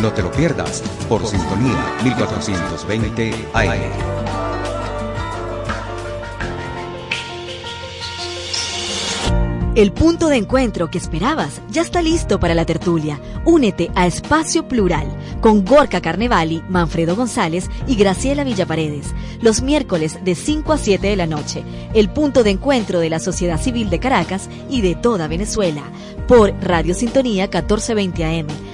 No te lo pierdas por Sintonía 1420 AM. El punto de encuentro que esperabas ya está listo para la tertulia. Únete a Espacio Plural con Gorka Carnevali, Manfredo González y Graciela Villaparedes. Los miércoles de 5 a 7 de la noche. El punto de encuentro de la sociedad civil de Caracas y de toda Venezuela. Por Radio Sintonía 1420 AM.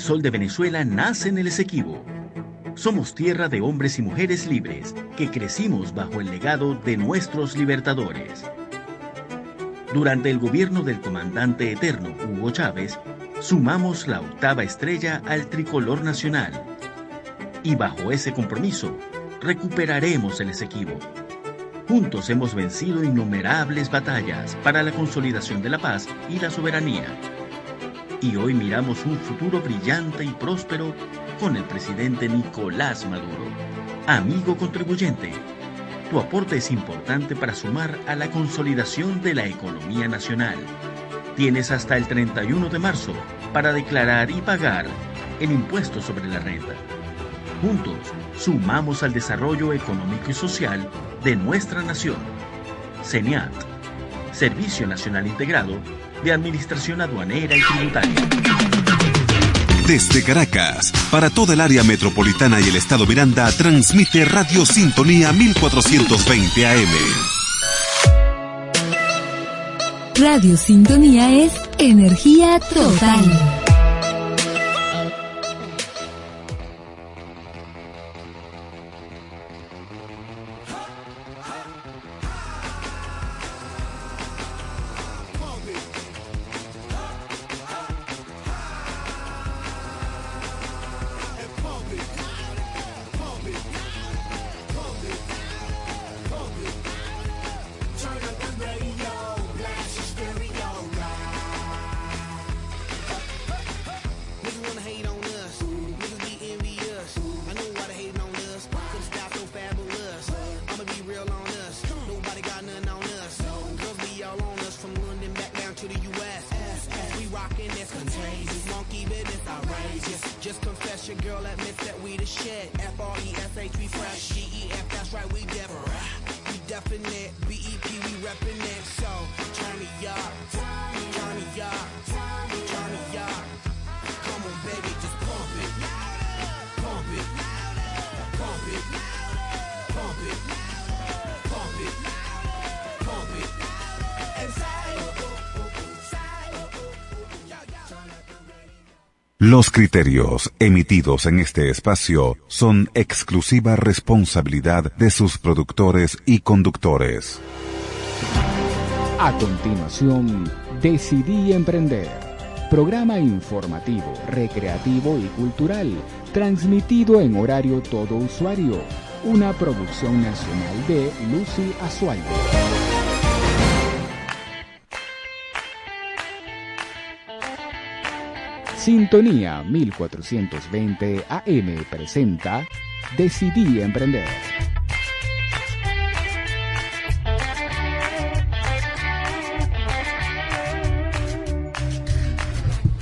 Sol de Venezuela nace en el Esequibo somos tierra de hombres y mujeres libres que crecimos bajo el legado de nuestros libertadores. Durante el gobierno del comandante eterno Hugo Chávez, sumamos la octava estrella al tricolor nacional. Y bajo ese compromiso, recuperaremos el Esequibo. Juntos hemos vencido innumerables batallas para la consolidación de la paz y la soberanía. Y hoy miramos un futuro brillante y próspero con el presidente Nicolás Maduro. Amigo contribuyente, tu aporte es importante para sumar a la consolidación de la economía nacional. Tienes hasta el 31 de marzo para declarar y pagar el impuesto sobre la renta. Juntos, sumamos al desarrollo económico y social de nuestra nación. CENIAT, Servicio Nacional Integrado de Administración Aduanera y Tributaria. Desde Caracas, para toda el área metropolitana y el estado Miranda, transmite Radio Sintonía 1420 AM. Radio Sintonía es energía total. girl admits that we the shit. F-R-E-S-H, we fresh. G-E-F, that's right, we different. We definite. B-E-P, we reppin' it. So, turn me up. Turn me up. Turn me up. Los criterios emitidos en este espacio son exclusiva responsabilidad de sus productores y conductores. A continuación, Decidí Emprender, programa informativo, recreativo y cultural, transmitido en horario todo usuario, una producción nacional de Lucy Azualde. Sintonía 1420 AM presenta Decidí Emprender.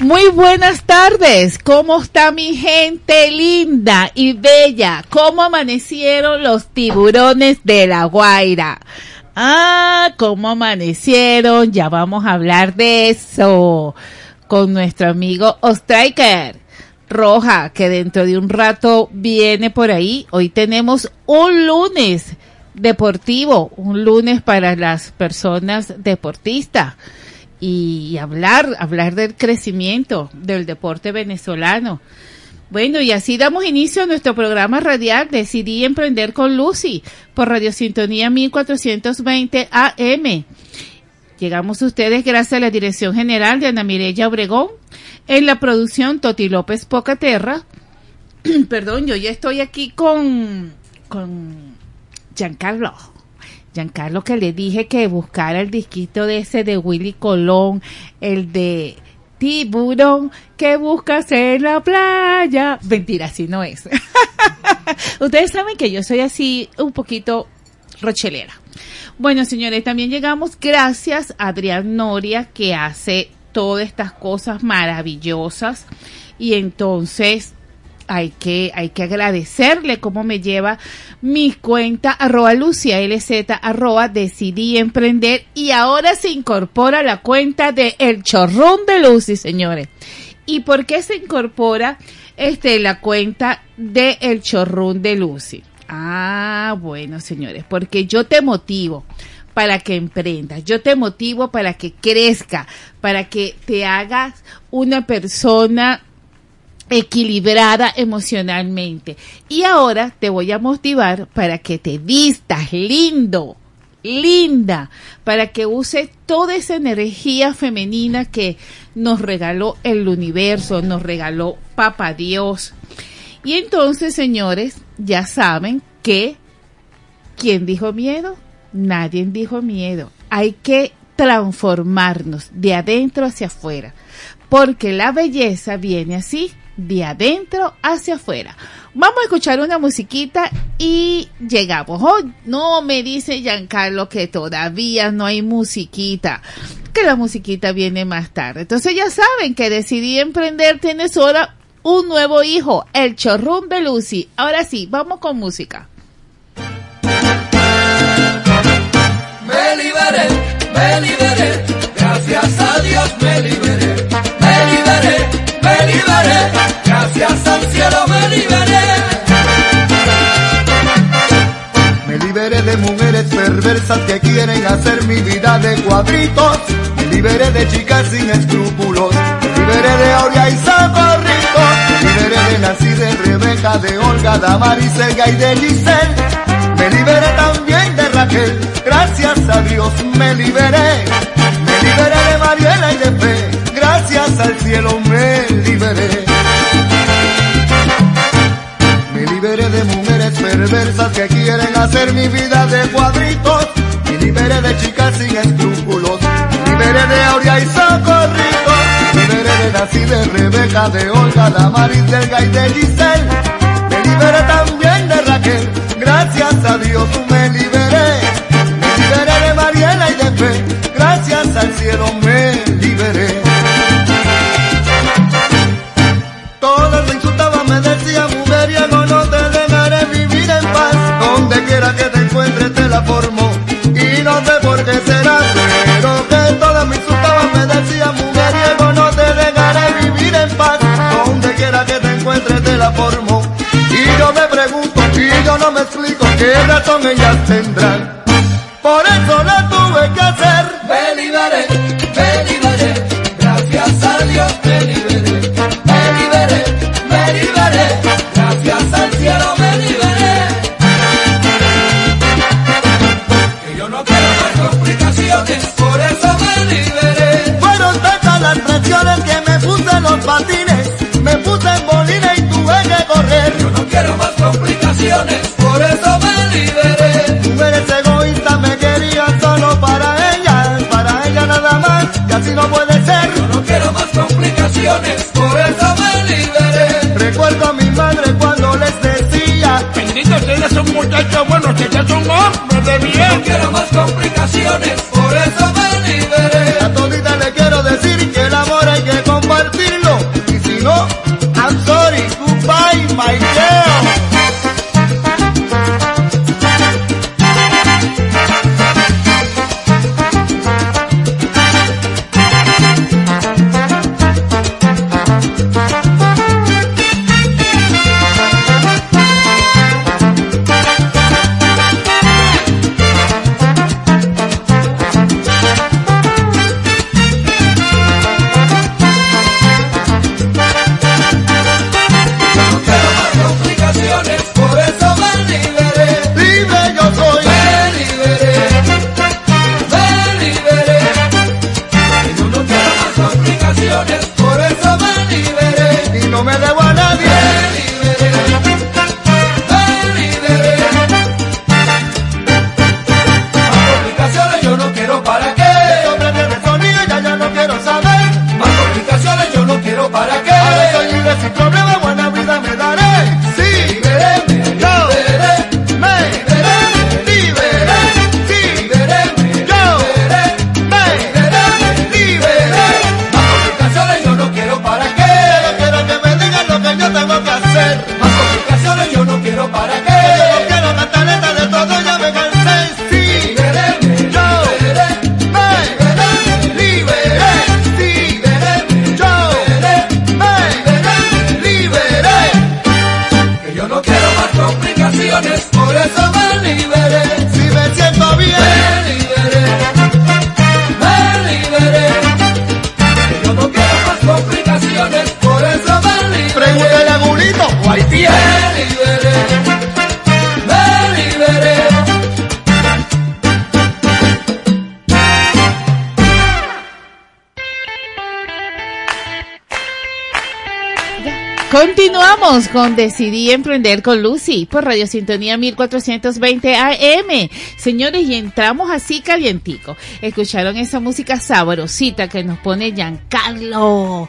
Muy buenas tardes, ¿cómo está mi gente linda y bella? ¿Cómo amanecieron los tiburones de la Guaira? Ah, ¿cómo amanecieron? Ya vamos a hablar de eso. Con nuestro amigo Ostriker Roja, que dentro de un rato viene por ahí. Hoy tenemos un lunes deportivo, un lunes para las personas deportistas y hablar, hablar del crecimiento del deporte venezolano. Bueno, y así damos inicio a nuestro programa radial Decidí Emprender con Lucy por Radio Sintonía 1420 AM. Llegamos a ustedes gracias a la dirección general de Ana Mireya Obregón, en la producción Toti López Pocaterra. Perdón, yo ya estoy aquí con, con Giancarlo. Giancarlo que le dije que buscara el disquito de ese de Willy Colón, el de tiburón que buscas en la playa. Mentira, así no es. Ustedes saben que yo soy así un poquito rochelera. Bueno, señores, también llegamos gracias a Adrián Noria que hace todas estas cosas maravillosas y entonces hay que, hay que agradecerle cómo me lleva mi cuenta arroba Lucia LZ decidí emprender y ahora se incorpora la cuenta de El Chorrón de Lucy, señores. ¿Y por qué se incorpora este, la cuenta de El Chorrón de Lucy? Ah, bueno, señores, porque yo te motivo para que emprendas, yo te motivo para que crezca, para que te hagas una persona equilibrada emocionalmente. Y ahora te voy a motivar para que te vistas lindo, linda, para que use toda esa energía femenina que nos regaló el universo, nos regaló Papa Dios. Y entonces, señores, ya saben que ¿quién dijo miedo? Nadie dijo miedo. Hay que transformarnos de adentro hacia afuera, porque la belleza viene así, de adentro hacia afuera. Vamos a escuchar una musiquita y llegamos. Oh, no me dice Giancarlo que todavía no hay musiquita, que la musiquita viene más tarde. Entonces ya saben que decidí emprender, tienes ahora un nuevo hijo, el chorrón de Lucy. Ahora sí, vamos con música. Me liberé, me liberé, gracias a Dios me liberé, me liberé, me liberé, gracias al cielo me liberé. Me liberé de mujeres perversas que quieren hacer mi vida de cuadritos. Me liberé de chicas sin escrúpulos. Me liberé de Aurea y Socorrito. De Nancy, de Rebeca, de Olga, Damaris, Elga y de Giselle. Me liberé también de Raquel. Gracias a Dios me liberé. Me liberé de Mariela y de Fe. Gracias al cielo me liberé. Me liberé de mujeres perversas que quieren hacer mi vida de cuadritos. Me liberé de chicas sin escrúpulos. Me liberé de Rebeca, de Olga, Damaris, Delga y de Giselle. Me liberé también de Raquel. Gracias a Dios me liberé. Qué razón ellas tendrán. Por eso la tuve que hacer. Me liberé, me liberé, que ya son hombres de Yo no quiero más complicaciones, por eso Continuamos con Decidí Emprender con Lucy por Radio Sintonía 1420 AM. Señores, y entramos así calientico. Escucharon esa música sabrosita que nos pone Giancarlo.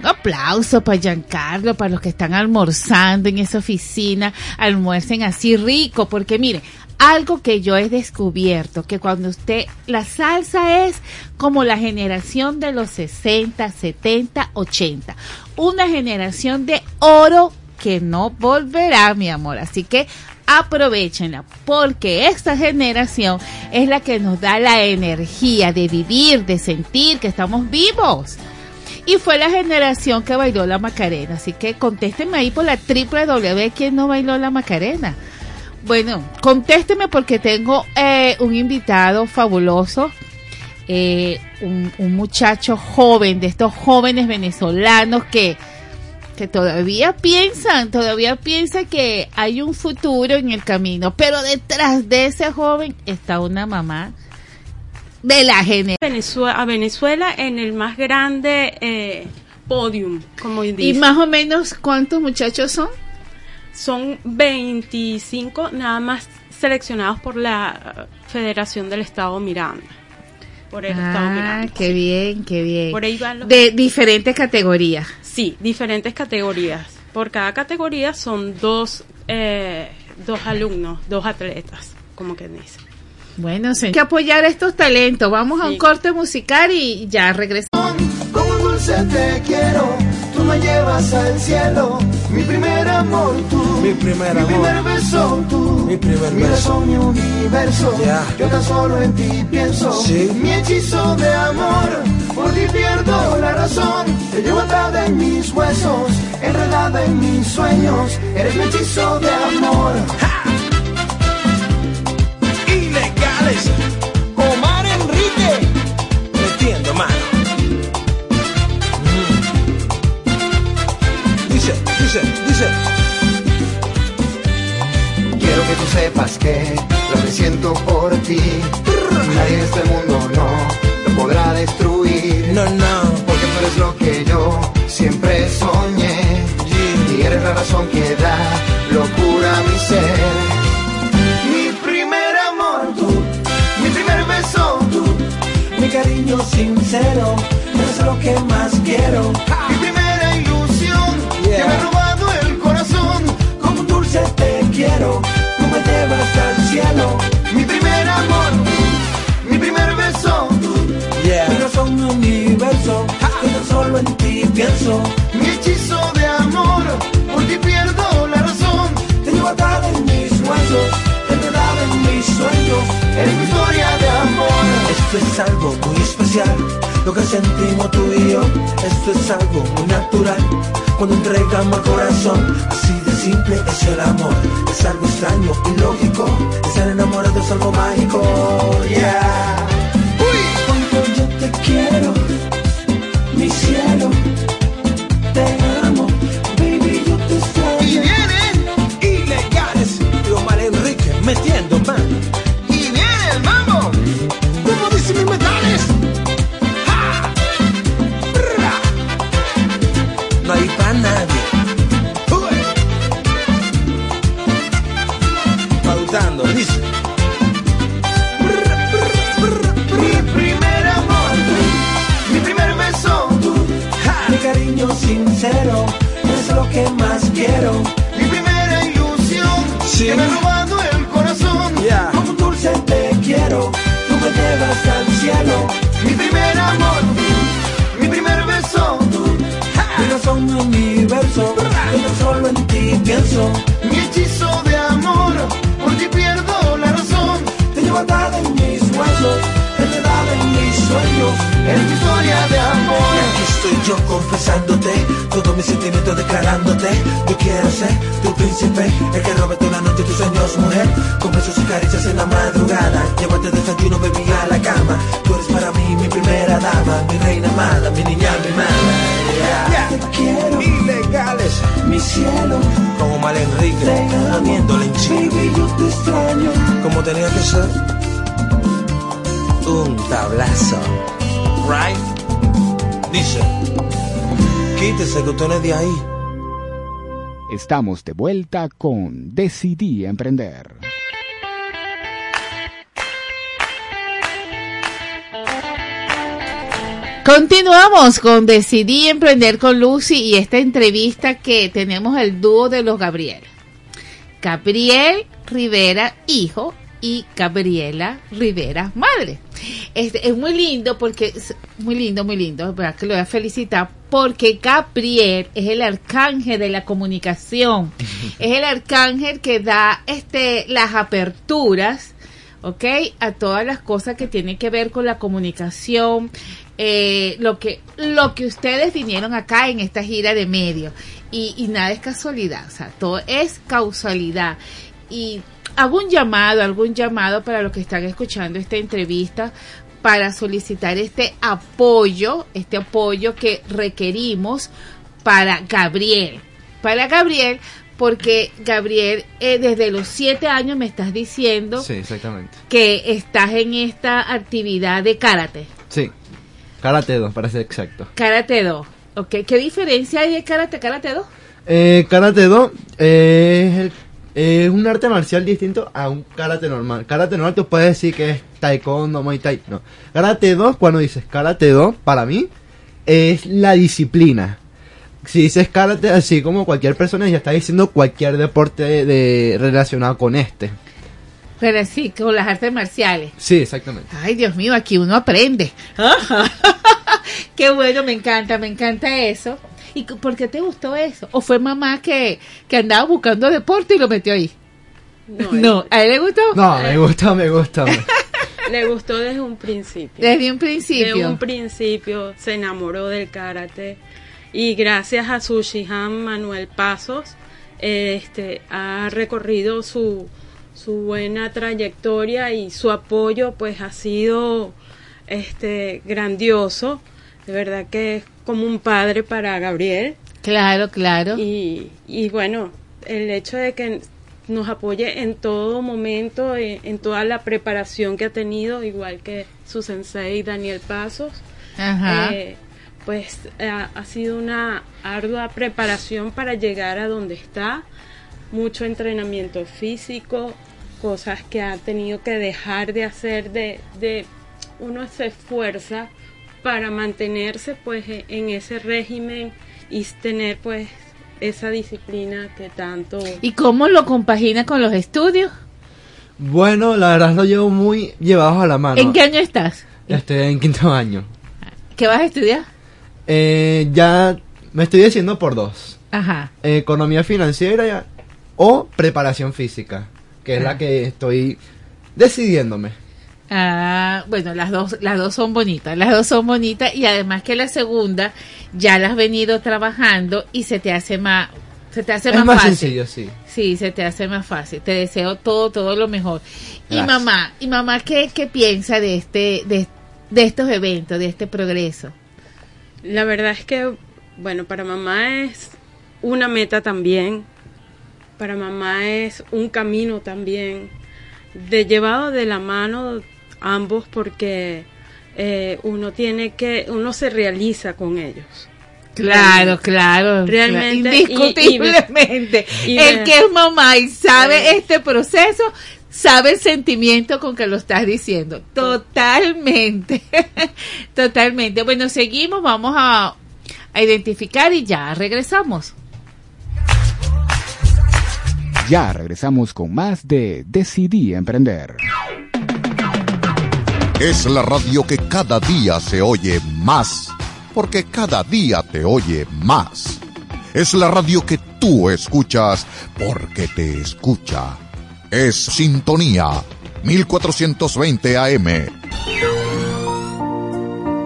Un aplauso para Giancarlo, para los que están almorzando en esa oficina, almuercen así rico, porque mire, algo que yo he descubierto, que cuando usted, la salsa es como la generación de los 60, 70, 80, una generación de oro que no volverá, mi amor. Así que aprovechenla, porque esta generación es la que nos da la energía de vivir, de sentir que estamos vivos. Y fue la generación que bailó la Macarena. Así que contéstenme ahí por la triple W quién no bailó la Macarena. Bueno, contésteme porque tengo eh, un invitado fabuloso, eh, un, un, muchacho joven, de estos jóvenes venezolanos que, que todavía piensan, todavía piensan que hay un futuro en el camino, pero detrás de ese joven está una mamá de la generación. Venezuela, a Venezuela en el más grande eh, podium, como dice. ¿Y más o menos cuántos muchachos son? son 25 nada más seleccionados por la Federación del Estado Miranda. Por el ah, Estado Miranda. qué bien, qué bien. Por ahí van los... De diferentes categorías. Sí, diferentes categorías. Por cada categoría son dos, eh, dos alumnos, dos atletas, como que dicen. Bueno, sí. hay que apoyar estos talentos. Vamos a un corte musical y ya regresamos. Como dulce te quiero llevas al cielo. Mi primer amor, tú. Mi primer mi amor. primer beso, tú. Mi primer mi beso. mi universo. Yeah. Yo tan solo en ti pienso. Sí. Mi hechizo de amor. Por ti pierdo la razón. Te llevo atada en mis huesos. Enredada en mis sueños. Eres mi hechizo de amor. ¡Ja! Ilegales. Quiero que tú sepas que lo que siento por ti, Esto es algo muy especial, lo que sentimos tú y yo. Esto es algo muy natural, cuando entregamos el corazón. Así de simple es el amor, es algo extraño y lógico. Estar enamorado es algo mágico, yeah. Yo te quiero, mi cielo, te amo, baby, yo te extraño. Y vienen, Ilegales, Omar Enrique metiendo mano. Right? Dice, quítese que usted no es de ahí. Estamos de vuelta con Decidí Emprender. Continuamos con Decidí Emprender con Lucy y esta entrevista que tenemos el dúo de los Gabriel. Gabriel Rivera, hijo, y Gabriela Rivera, madre. Este, es muy lindo porque, es muy lindo, muy lindo, ¿verdad? que lo voy a felicitar, porque Gabriel es el arcángel de la comunicación, es el arcángel que da este, las aperturas, ¿ok? A todas las cosas que tienen que ver con la comunicación, eh, lo que lo que ustedes vinieron acá en esta gira de medio y, y nada es casualidad, o sea, todo es causalidad y hago un llamado, algún llamado para los que están escuchando esta entrevista para solicitar este apoyo, este apoyo que requerimos para Gabriel, para Gabriel porque Gabriel eh, desde los siete años me estás diciendo Sí, exactamente. que estás en esta actividad de karate. Sí. Karate 2, para ser exacto. Karate Do. Ok, ¿qué diferencia hay de karate karate Do? Eh, karate Do eh, es, el- es un arte marcial distinto a un karate normal. Karate normal tú puedes decir que es taekwondo, muay thai. No. Karate Do, cuando dices karate Do, para mí, es la disciplina. Si dices karate, así como cualquier persona, ya está diciendo cualquier deporte de, de- relacionado con este. Pero sí, con las artes marciales. Sí, exactamente. Ay, Dios mío, aquí uno aprende. Qué bueno, me encanta, me encanta eso. ¿Y por qué te gustó eso? ¿O fue mamá que, que andaba buscando deporte y lo metió ahí? No, ¿a él le gustó? No, me gusta, me gusta. me- Le gustó desde un principio. Desde un principio. Desde un principio se enamoró del karate y gracias a su Shihan Manuel Pasos este ha recorrido su su buena trayectoria y su apoyo pues ha sido este grandioso. De verdad que es como un padre para Gabriel. Claro, claro. Y, y bueno, el hecho de que nos apoye en todo momento, en, en toda la preparación que ha tenido, igual que su sensei Daniel Pasos, Ajá. eh, pues ha, ha sido una ardua preparación para llegar a donde está, mucho entrenamiento físico, cosas que ha tenido que dejar de hacer, de, de uno se esfuerza para mantenerse pues e- en ese régimen y tener pues esa disciplina que tanto ¿Y cómo lo compagina con los estudios? Bueno, la verdad lo llevo muy llevados a la mano. ¿En qué año estás? Estoy en quinto año. ¿Qué vas a estudiar? Eh, ya me estoy diciendo por dos. Ajá. Economía financiera o preparación física, que es Ah. la que estoy decidiéndome. Ah, bueno, las dos, las dos son bonitas, las dos son bonitas y además que la segunda ya la has venido trabajando y se te hace más, se te hace Es más, más fácil. sencillo, sí. Sí, se te hace más fácil. Te deseo todo, todo lo mejor. Y mamá, y mamá, ¿qué, qué piensa de este, de, de estos eventos, de este progreso? La verdad es que, bueno, para mamá es una meta también, para mamá es un camino también, de llevado de la mano ambos porque eh, uno tiene que, uno se realiza con ellos. Claro, claro. Realmente, Indiscutiblemente. y- y- y el que es mamá y sabe este proceso, sabe el sentimiento con que lo estás diciendo. Totalmente. Totalmente. Bueno, seguimos, vamos a, a identificar y ya regresamos. Ya regresamos con más de Decidí Emprender. Es la radio que cada día se oye más, porque cada día te oye más. Es la radio que tú escuchas porque te escucha. Es Sintonía 1420 AM.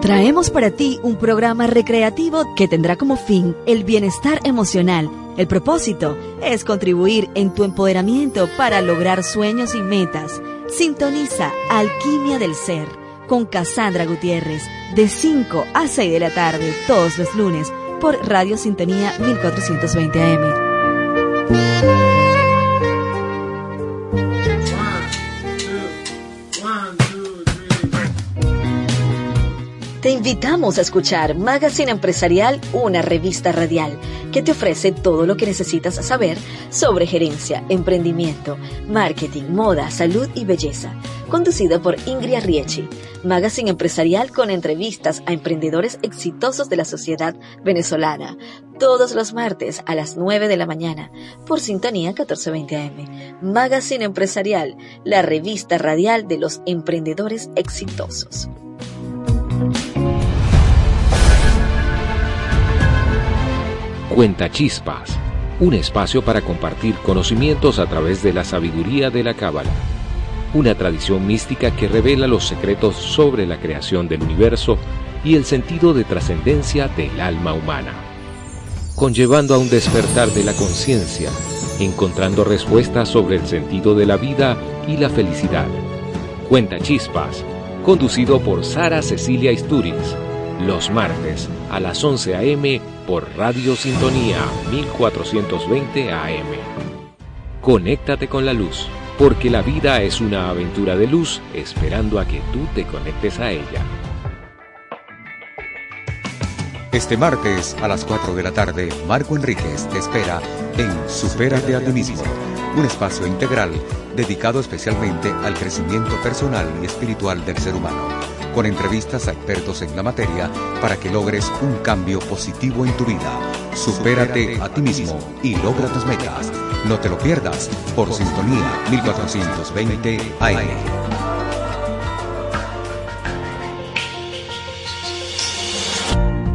Traemos para ti un programa recreativo que tendrá como fin el bienestar emocional. El propósito es contribuir en tu empoderamiento para lograr sueños y metas. Sintoniza Alquimia del Ser con Cassandra Gutiérrez de 5 a 6 de la tarde todos los lunes por Radio Sintonía 1420 AM. Invitamos a escuchar Magazine Empresarial, una revista radial que te ofrece todo lo que necesitas saber sobre gerencia, emprendimiento, marketing, moda, salud y belleza. Conducido por Ingrid Riechi, Magazine Empresarial con entrevistas a emprendedores exitosos de la sociedad venezolana. Todos los martes a las 9 de la mañana por Sintonía 1420 AM. Magazine Empresarial, la revista radial de los emprendedores exitosos. Cuenta Chispas, un espacio para compartir conocimientos a través de la sabiduría de la Cábala, una tradición mística que revela los secretos sobre la creación del universo y el sentido de trascendencia del alma humana, conllevando a un despertar de la conciencia, encontrando respuestas sobre el sentido de la vida y la felicidad. Cuenta Chispas, conducido por Sara Cecilia Isturiz, los martes a las 11 a.m. por Radio Sintonía 1420 AM. Conéctate con la luz, porque la vida es una aventura de luz esperando a que tú te conectes a ella. Este martes a las 4 de la tarde, Marco Enríquez te espera en Supérate a ti mismo, un espacio integral dedicado especialmente al crecimiento personal y espiritual del ser humano con entrevistas a expertos en la materia para que logres un cambio positivo en tu vida. Supérate a ti mismo y logra tus metas. No te lo pierdas por Sintonía 1420 AM.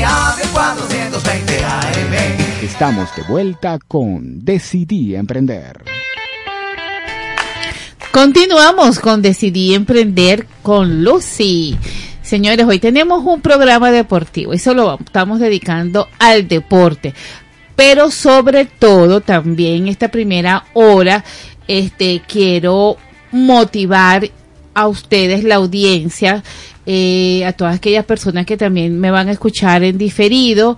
de 420 AM. Estamos de vuelta con Decidí Emprender. Continuamos con Decidí Emprender con Lucy. Señores, hoy tenemos un programa deportivo y eso lo estamos dedicando al deporte. Pero sobre todo también esta primera hora, este, quiero motivar a ustedes, la audiencia, eh, a todas aquellas personas que también me van a escuchar en diferido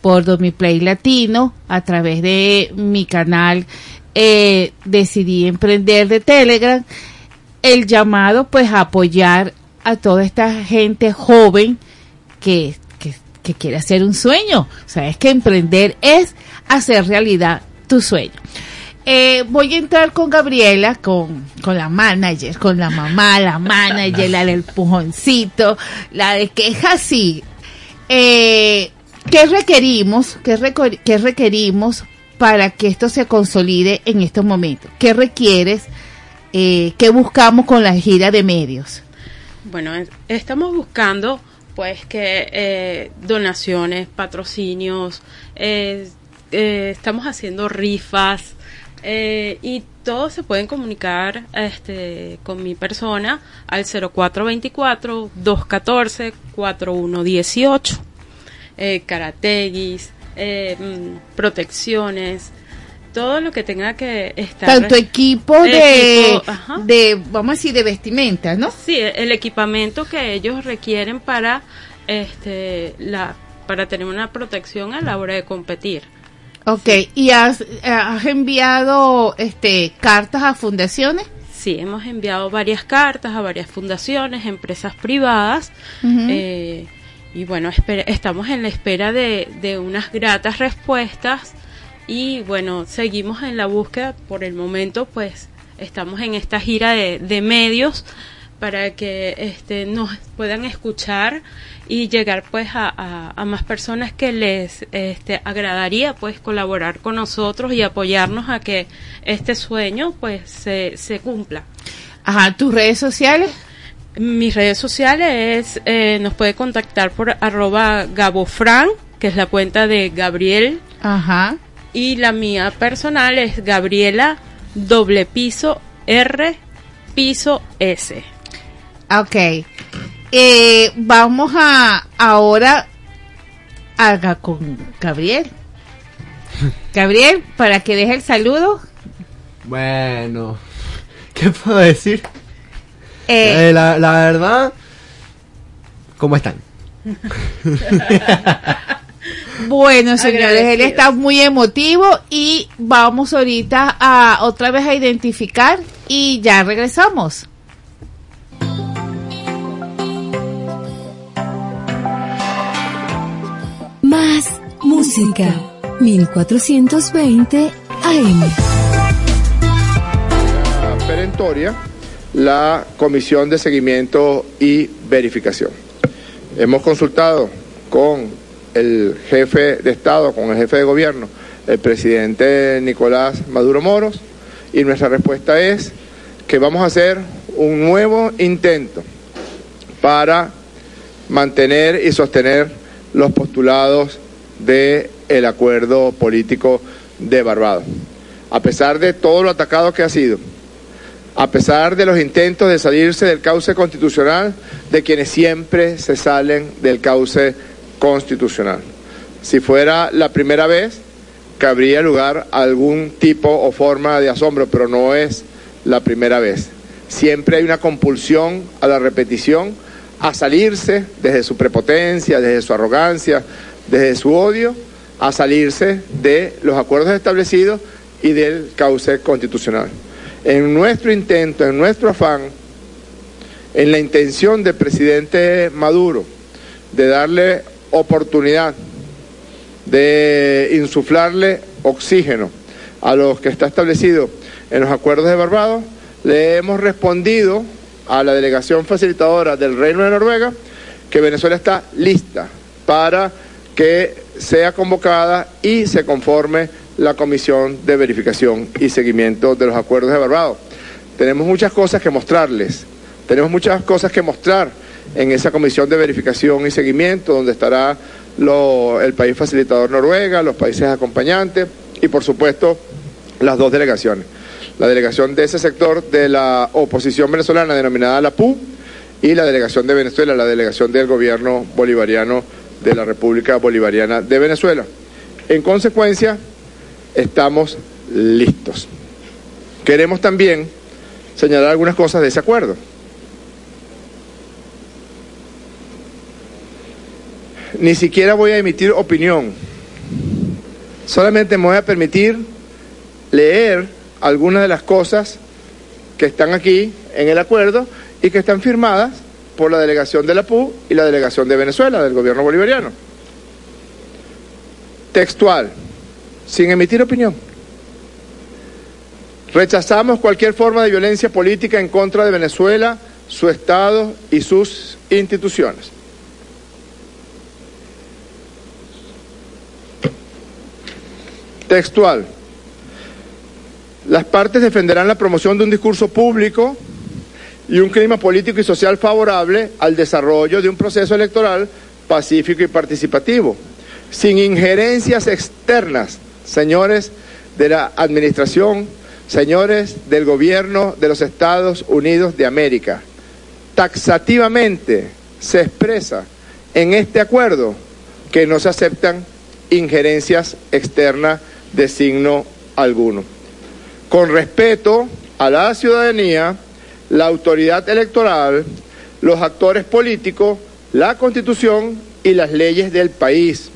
por Domiplay Latino a través de mi canal eh, Decidí Emprender de Telegram, el llamado pues a apoyar a toda esta gente joven que, que, quiere hacer un sueño. O sea, es que emprender es hacer realidad tu sueño. Eh, voy a entrar con Gabriela, con, con la manager, con la mamá, la manager, la del pujoncito, la de quejas, sí. Eh, ¿Qué requerimos? ¿Qué, qué requerimos para que esto se consolide en estos momentos? ¿Qué requieres? Eh, ¿Qué buscamos con la gira de medios? Bueno, es- estamos buscando pues que eh, donaciones, patrocinios, eh, eh, estamos haciendo rifas eh, y todos se pueden comunicar este, con mi persona al 0424-214-4118. Eh, karateguis, eh, mm, protecciones, todo lo que tenga que estar. Tanto equipo de, equipo, ajá. de, vamos a decir, de vestimenta, ¿no? Sí, el equipamiento que ellos requieren para este la para tener una protección a la hora de competir. Ok, ¿y has, has enviado este cartas a fundaciones? Sí, hemos enviado varias cartas a varias fundaciones, empresas privadas, eh, y bueno, estamos en la espera de, de unas gratas respuestas y bueno, seguimos en la búsqueda. Por el momento, pues estamos en esta gira de, de medios para que este, nos puedan escuchar y llegar pues a, a- a más personas que les este, agradaría pues colaborar con nosotros y apoyarnos a que este sueño pues se, se cumpla. Ajá, tus redes sociales. Mis redes sociales es, eh, nos puede contactar por arroba gabofran, que es la cuenta de Gabriel. Ajá. Y la mía personal es Gabriela doble piso R piso S. Ok. Eh, vamos a ahora haga con Gabriel. Gabriel, para que deje el saludo. Bueno, ¿qué puedo decir? Eh, Eh, la, la verdad, ¿cómo están? Bueno, señores, él está muy emotivo y vamos ahorita a otra vez a identificar y ya regresamos. Más música. 1420 AM. perentoria la Comisión de Seguimiento y Verificación. Hemos consultado con el jefe de Estado, con el jefe de gobierno, el presidente Nicolás Maduro Moros, y nuestra respuesta es que vamos a hacer un nuevo intento para mantener y sostener los postulados del acuerdo político de Barbados. A pesar de todo lo atacado que ha sido, a pesar de los intentos de salirse del cauce constitucional de quienes siempre se salen del cauce constitucional. Si fuera la primera vez, cabría lugar a algún tipo o forma de asombro, pero no es la primera vez. Siempre hay una compulsión a la repetición, a salirse desde su prepotencia, desde su arrogancia, desde su odio, a salirse de los acuerdos establecidos y del cauce constitucional. En nuestro intento, en nuestro afán, en la intención del presidente Maduro de darle oportunidad, de insuflarle oxígeno a los que está establecido en los acuerdos de Barbados, le hemos respondido a la delegación facilitadora del Reino de Noruega que Venezuela está lista para que sea convocada y se conforme la Comisión de Verificación y Seguimiento de los Acuerdos de Barbados. Tenemos muchas cosas que mostrarles, tenemos muchas cosas que mostrar en esa Comisión de Verificación y Seguimiento, donde estará lo- el país facilitador Noruega, los países acompañantes y, por supuesto, las dos delegaciones. La delegación de ese sector de la oposición venezolana denominada la PU y la delegación de Venezuela, la delegación del gobierno bolivariano de la República Bolivariana de Venezuela. En consecuencia, estamos listos. Queremos también señalar algunas cosas de ese acuerdo. Ni siquiera voy a emitir opinión. Solamente me voy a permitir leer algunas de las cosas que están aquí en el acuerdo y que están firmadas por la delegación de la PU y la delegación de Venezuela, del gobierno bolivariano. Textual, sin emitir opinión. Rechazamos cualquier forma de violencia política en contra de Venezuela, su Estado y sus instituciones. Textual. Las partes defenderán la promoción de un discurso público y un clima político y social favorable al desarrollo de un proceso electoral pacífico y participativo, sin injerencias externas, señores de la Administración, señores del Gobierno de los Estados Unidos de América. Taxativamente se expresa en este acuerdo que no se aceptan injerencias externas de signo alguno. Con respeto a la ciudadanía, la autoridad electoral, los actores políticos, la constitución y las leyes del país.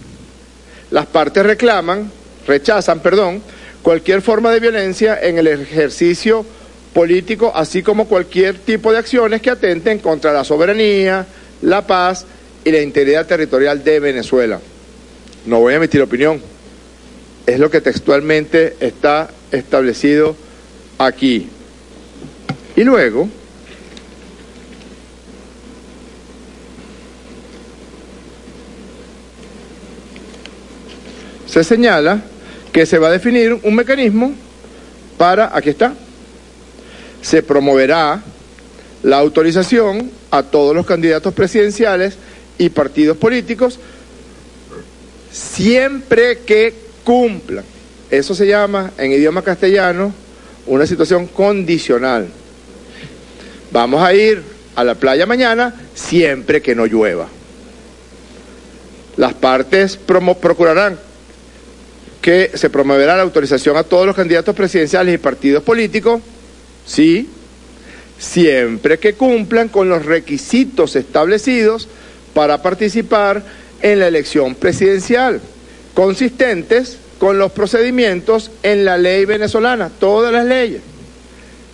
Las partes reclaman, rechazan, perdón, cualquier forma de violencia en el ejercicio político, así como cualquier tipo de acciones que atenten contra la soberanía, la paz y la integridad territorial de Venezuela. No voy a emitir opinión. Es lo que textualmente está establecido aquí. Y luego, se señala que se va a definir un mecanismo para, aquí está, se promoverá la autorización a todos los candidatos presidenciales y partidos políticos siempre que cumplan. Eso se llama en idioma castellano una situación condicional. Vamos a ir a la playa mañana siempre que no llueva. Las partes procurarán que se promoverá la autorización a todos los candidatos presidenciales y partidos políticos, sí, siempre que cumplan con los requisitos establecidos para participar en la elección presidencial, consistentes con los procedimientos en la ley venezolana, todas las leyes.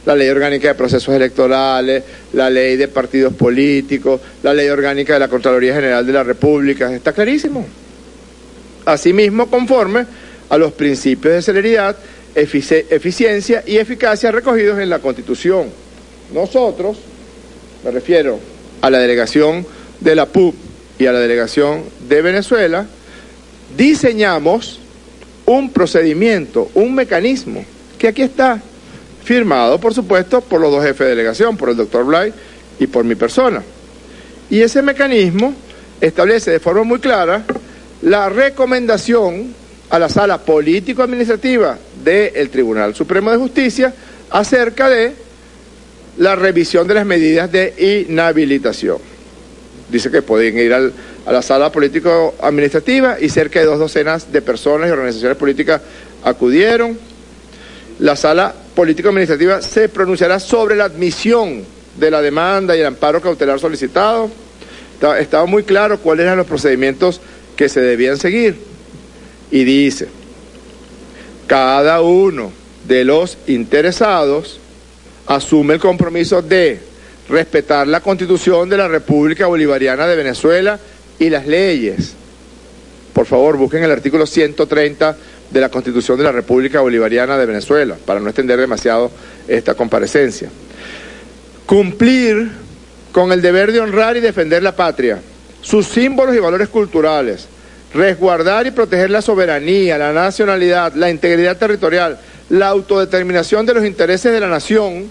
La ley orgánica de procesos electorales, la ley de partidos políticos, la ley orgánica de la Contraloría General de la República, está clarísimo. Asimismo, conforme a los principios de celeridad, efici- eficiencia y eficacia recogidos en la Constitución. Nosotros, me refiero a la delegación de la PUB y a la delegación de Venezuela, diseñamos un procedimiento, un mecanismo, que aquí está, firmado, por supuesto, por los dos jefes de delegación, por el doctor Blay y por mi persona. Y ese mecanismo establece de forma muy clara la recomendación a la sala político-administrativa del Tribunal Supremo de Justicia acerca de la revisión de las medidas de inhabilitación. Dice que pueden ir al- a la sala político-administrativa y cerca de dos docenas de personas y organizaciones políticas acudieron. La sala político-administrativa se pronunciará sobre la admisión de la demanda y el amparo cautelar solicitado. Estaba muy claro cuáles eran los procedimientos que se debían seguir. Y dice, cada uno de los interesados asume el compromiso de respetar la constitución de la República Bolivariana de Venezuela y las leyes. Por favor, busquen el artículo 130 de la Constitución de la República Bolivariana de Venezuela, para no extender demasiado esta comparecencia. Cumplir con el deber de honrar y defender la patria, sus símbolos y valores culturales, resguardar y proteger la soberanía, la nacionalidad, la integridad territorial, la autodeterminación de los intereses de la nación,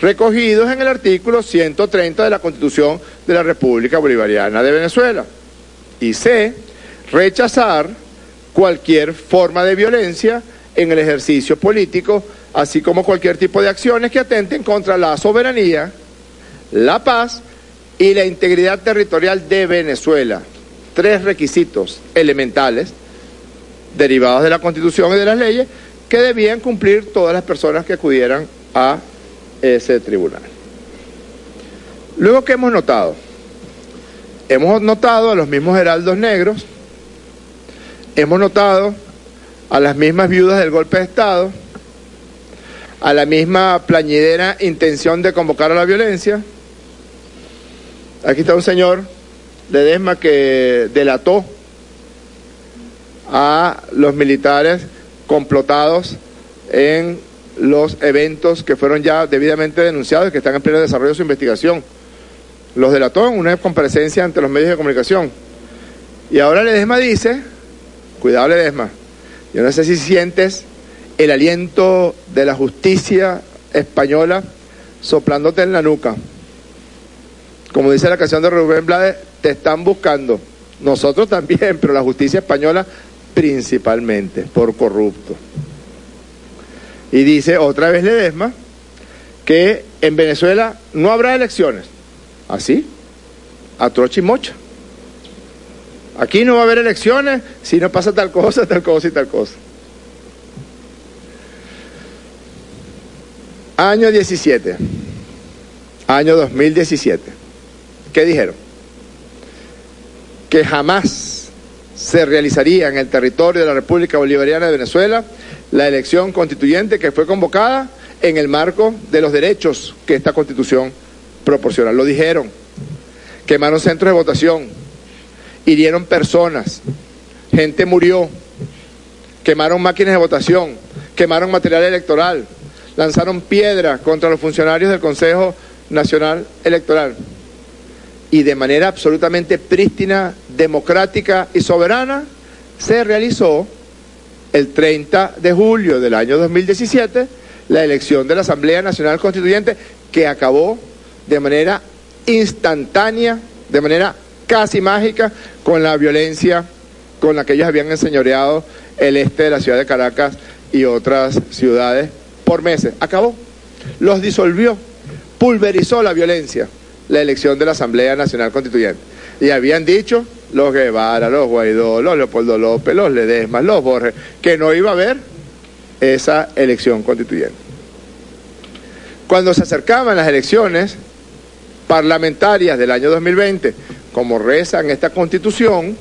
recogidos en el artículo 130 de la Constitución de la República Bolivariana de Venezuela. Y C, rechazar cualquier forma de violencia en el ejercicio político, así como cualquier tipo de acciones que atenten contra la soberanía, la paz y la integridad territorial de Venezuela. Tres requisitos elementales derivados de la Constitución y de las leyes que debían cumplir todas las personas que acudieran a ese tribunal. Luego, ¿qué hemos notado? Hemos notado a los mismos heraldos negros, hemos notado a las mismas viudas del golpe de Estado, a la misma plañidera intención de convocar a la violencia. Aquí está un señor Ledesma que delató a los militares complotados en los eventos que fueron ya debidamente denunciados y que están en pleno desarrollo de su investigación. Los delató en una comparecencia ante los medios de comunicación. Y ahora Ledesma dice, cuidado Ledesma, yo no sé si sientes el aliento de la justicia española soplándote en la nuca. Como dice la canción de Rubén Blades, te están buscando. Nosotros también, pero la justicia española principalmente, por corrupto. Y dice otra vez Ledesma que en Venezuela no habrá elecciones. Así, a trocha y mocha. Aquí no va a haber elecciones si no pasa tal cosa, tal cosa y tal cosa. Año 17. Año 2017. ¿Qué dijeron? Que jamás se realizaría en el territorio de la República Bolivariana de Venezuela la elección constituyente que fue convocada en el marco de los derechos que esta constitución proporciona. Lo dijeron. Quemaron centros de votación, hirieron personas, gente murió, quemaron máquinas de votación, quemaron material electoral, lanzaron piedras contra los funcionarios del Consejo Nacional Electoral. Y de manera absolutamente prístina, democrática y soberana, se realizó el 30 de julio del año 2017 la elección de la Asamblea Nacional Constituyente que acabó de manera instantánea, de manera casi mágica, con la violencia con la que ellos habían enseñoreado el este de la ciudad de Caracas y otras ciudades por meses. Acabó. Los disolvió, pulverizó la violencia, la elección de la Asamblea Nacional Constituyente. Y habían dicho los Guevara, los Guaidó, los Leopoldo López, los Ledesma, los Borges, que no iba a haber esa elección constituyente. Cuando se acercaban las elecciones parlamentarias del año 2020, como reza en esta constitución,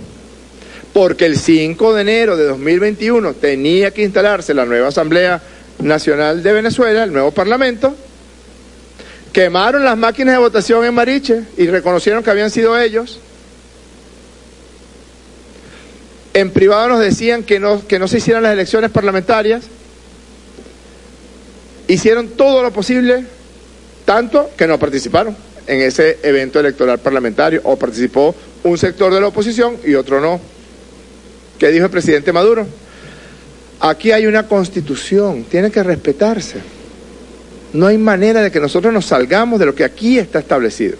porque el 5 de enero de 2021 tenía que instalarse la nueva Asamblea Nacional de Venezuela, el nuevo Parlamento, quemaron las máquinas de votación en Mariche y reconocieron que habían sido ellos. En privado nos decían que no, que no se hicieran las elecciones parlamentarias. Hicieron todo lo posible, tanto que no participaron en ese evento electoral parlamentario, o participó un sector de la oposición y otro no. ¿Qué dijo el presidente Maduro? Aquí hay una constitución, tiene que respetarse. No hay manera de que nosotros nos salgamos de lo que aquí está establecido.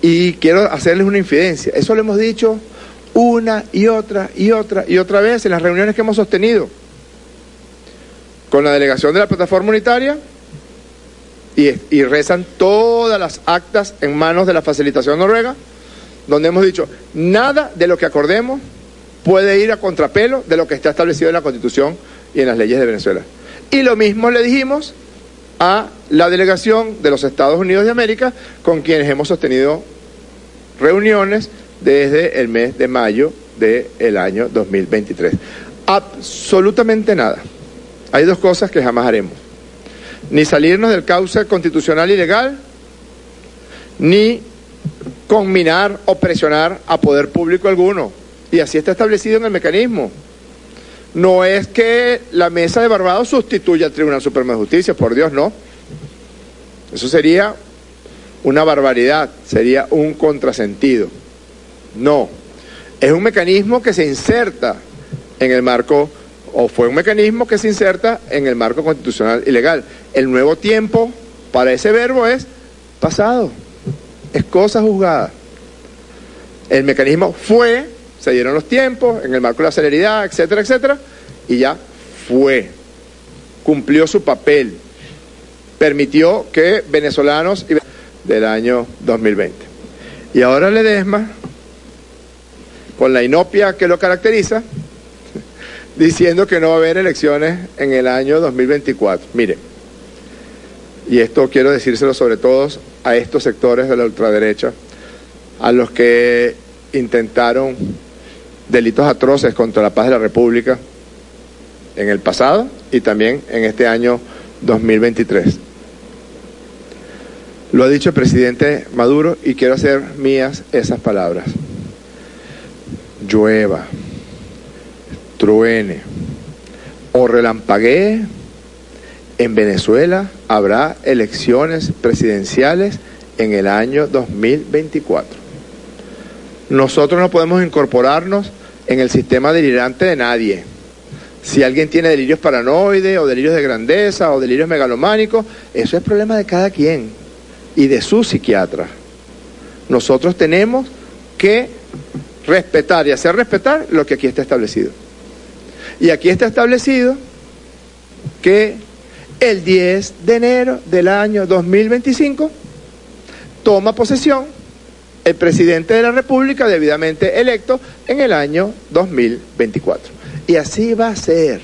Y quiero hacerles una infidencia. Eso lo hemos dicho una y otra y otra y otra vez en las reuniones que hemos sostenido con la delegación de la plataforma unitaria y, rezan todas las actas en manos de la facilitación noruega, donde hemos dicho, nada de lo que acordemos puede ir a contrapelo de lo que está establecido en la Constitución y en las leyes de Venezuela. Y lo mismo le dijimos a la delegación de los Estados Unidos de América, con quienes hemos sostenido reuniones desde el mes de mayo del año 2023. Absolutamente nada. Hay dos cosas que jamás haremos. Ni salirnos del cauce constitucional y legal, ni conminar o presionar a poder público alguno. Y así está establecido en el mecanismo. No es que la mesa de Barbados sustituya al Tribunal Supremo de Justicia, por Dios, no. Eso sería una barbaridad, sería un contrasentido. No, es un mecanismo que se inserta en el marco, o fue un mecanismo que se inserta en el marco constitucional y legal. El nuevo tiempo para ese verbo es pasado, es cosa juzgada. El mecanismo fue, se dieron los tiempos, en el marco de la celeridad, etcétera, etcétera, y ya fue, cumplió su papel, permitió que venezolanos del año 2020. Y ahora Ledesma con la inopia que lo caracteriza, diciendo que no va a haber elecciones en el año 2024. Mire, y esto quiero decírselo sobre todo a estos sectores de la ultraderecha, a los que intentaron delitos atroces contra la paz de la República en el pasado y también en este año 2023. Lo ha dicho el presidente Maduro y quiero hacer mías esas palabras llueva, truene o relampaguee, en Venezuela habrá elecciones presidenciales en el año 2024. Nosotros no podemos incorporarnos en el sistema delirante de nadie. Si alguien tiene delirios paranoides o delirios de grandeza o delirios megalománicos, eso es problema de cada quien y de su psiquiatra. Nosotros tenemos que respetar y hacer respetar lo que aquí está establecido. Y aquí está establecido que el 10 de enero del año 2025 toma posesión el presidente de la República debidamente electo en el año 2024. Y así va a ser.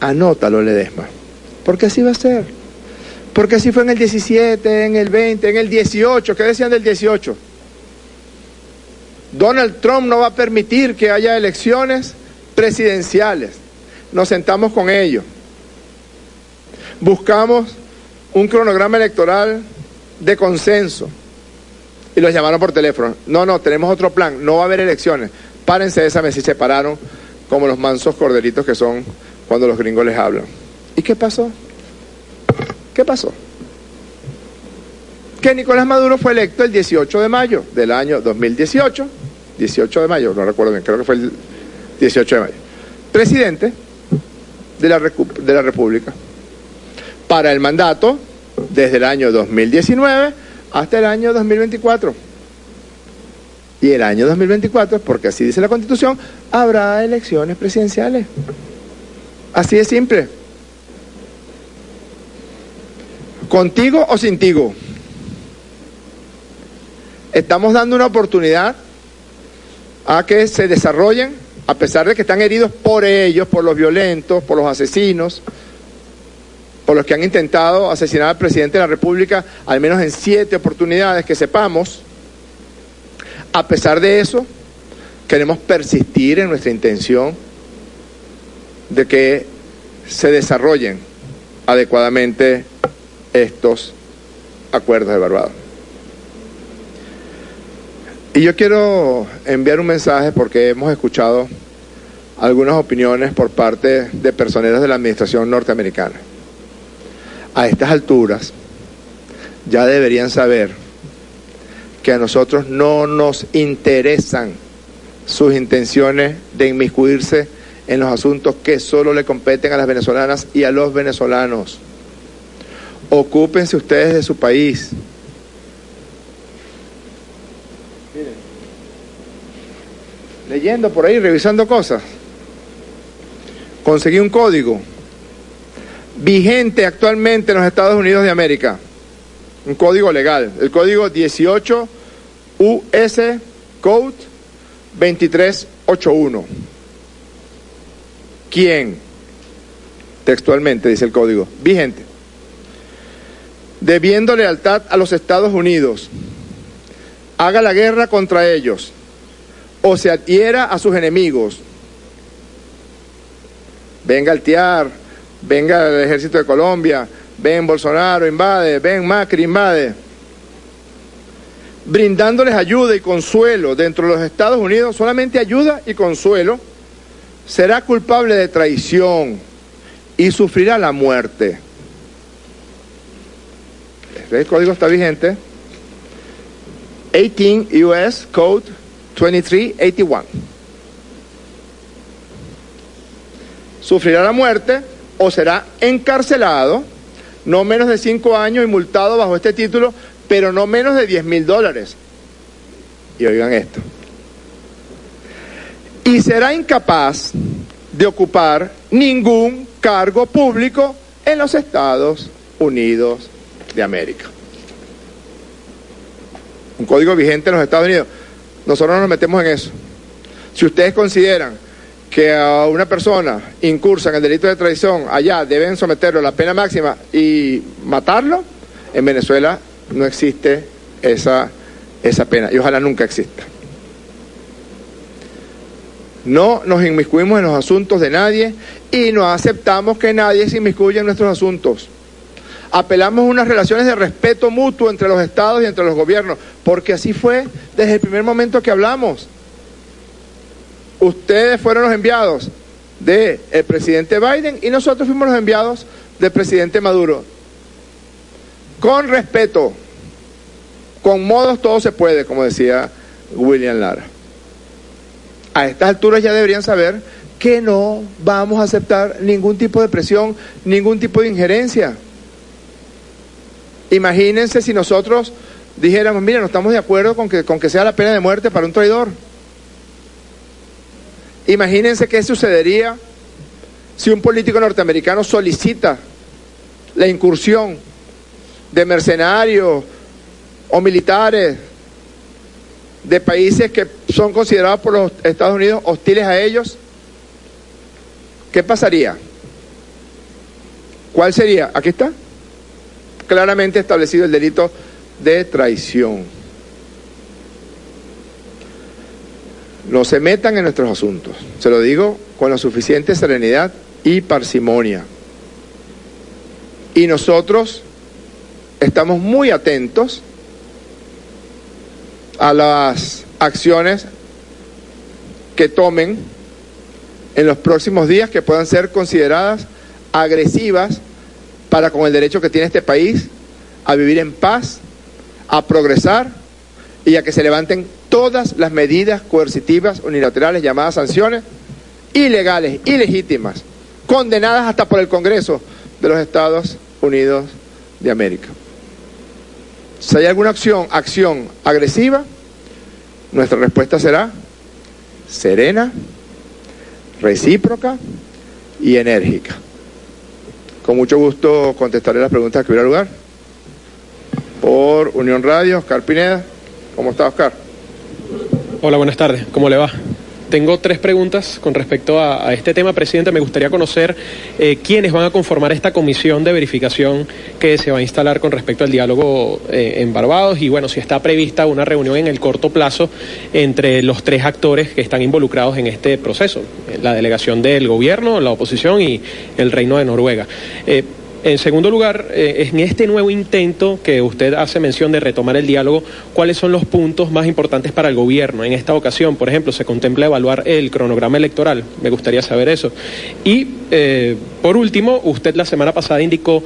Anótalo, Ledesma. Porque así va a ser. Porque así fue en el 17, en el 20, en el 18. ¿Qué decían del 18? Donald Trump no va a permitir que haya elecciones presidenciales. Nos sentamos con ellos. Buscamos un cronograma electoral de consenso. Y los llamaron por teléfono. No, no, tenemos otro plan. No va a haber elecciones. Párense de esa mesa y se pararon como los mansos corderitos que son cuando los gringos les hablan. ¿Y qué pasó? ¿Qué pasó? Que Nicolás Maduro fue electo el 18 de mayo del año 2018 18 de mayo, no recuerdo bien, creo que fue el 18 de mayo, presidente de la, de la República para el mandato desde el año 2019 hasta el año 2024. Y el año 2024, porque así dice la Constitución, habrá elecciones presidenciales. Así de simple. ¿Contigo o sin tigo? estamos dando una oportunidad a que se desarrollen, a pesar de que están heridos por ellos, por los violentos, por los asesinos, por los que han intentado asesinar al presidente de la República, al menos en siete oportunidades que sepamos. A pesar de eso, queremos persistir en nuestra intención de que se desarrollen adecuadamente estos acuerdos de Barbados. Y yo quiero enviar un mensaje porque hemos escuchado algunas opiniones por parte de personeros de la administración norteamericana. A estas alturas ya deberían saber que a nosotros no nos interesan sus intenciones de inmiscuirse en los asuntos que solo le competen a las venezolanas y a los venezolanos. Ocúpense ustedes de su país. Leyendo por ahí, revisando cosas, conseguí un código vigente actualmente en los Estados Unidos de América. Un código legal. El código 18 US Code 2381. ¿Quién? Textualmente dice el código. Vigente. Debiendo lealtad a los Estados Unidos, haga la guerra contra ellos o se adhiera a sus enemigos. Venga al TIAR, venga el ejército de Colombia, ven Bolsonaro invade, ven Macri invade, brindándoles ayuda y consuelo dentro de los Estados Unidos, solamente ayuda y consuelo, será culpable de traición y sufrirá la muerte. El código está vigente. 18 US Code 2381. Sufrirá la muerte o será encarcelado no menos de cinco años y multado bajo este título, pero no menos de 10 mil dólares. Y oigan esto. Y será incapaz de ocupar ningún cargo público en los Estados Unidos de América. Un código vigente en los Estados Unidos. Nosotros no nos metemos en eso. Si ustedes consideran que a una persona incursa en el delito de traición allá deben someterlo a la pena máxima y matarlo, en Venezuela no existe esa, esa pena y ojalá nunca exista. No nos inmiscuimos en los asuntos de nadie y no aceptamos que nadie se inmiscuya en nuestros asuntos. Apelamos a unas relaciones de respeto mutuo entre los estados y entre los gobiernos, porque así fue desde el primer momento que hablamos. Ustedes fueron los enviados del presidente Biden y nosotros fuimos los enviados del presidente Maduro. Con respeto, con modos todo se puede, como decía William Lara. A estas alturas ya deberían saber que no vamos a aceptar ningún tipo de presión, ningún tipo de injerencia. Imagínense si nosotros dijéramos, mira, no estamos de acuerdo con que, con que sea la pena de muerte para un traidor. Imagínense qué sucedería si un político norteamericano solicita la incursión de mercenarios o militares de países que son considerados por los Estados Unidos hostiles a ellos. ¿Qué pasaría? ¿Cuál sería? Aquí está. Claramente establecido el delito de traición. no se metan en nuestros asuntos. Se lo digo con la suficiente serenidad y parsimonia. Y nosotros estamos muy atentos a las acciones que tomen en los próximos días que puedan ser consideradas agresivas para con el derecho que tiene este país a vivir en paz, a progresar y a que se levanten todas las medidas coercitivas unilaterales llamadas sanciones ilegales, ilegítimas, condenadas hasta por el Congreso de los Estados Unidos de América. Si hay alguna acción, acción agresiva, nuestra respuesta será serena, recíproca y enérgica. Con mucho gusto contestaré las preguntas que hubiera lugar. Por Unión Radio, Oscar Pineda. ¿Cómo está Oscar? Hola, buenas tardes. ¿Cómo le va? Tengo tres preguntas con respecto a, este tema, presidente. Me gustaría conocer eh, quiénes van a conformar esta comisión de verificación que se va a instalar con respecto al diálogo eh, en Barbados y, bueno, si está prevista una reunión en el corto plazo entre los tres actores que están involucrados en este proceso, la delegación del gobierno, la oposición y el Reino de Noruega. Eh, en segundo lugar, eh, en este nuevo intento que usted hace mención de retomar el diálogo, ¿cuáles son los puntos más importantes para el gobierno? En esta ocasión, por ejemplo, se contempla evaluar el cronograma electoral. Me gustaría saber eso. Y, eh, por último, usted la semana pasada indicó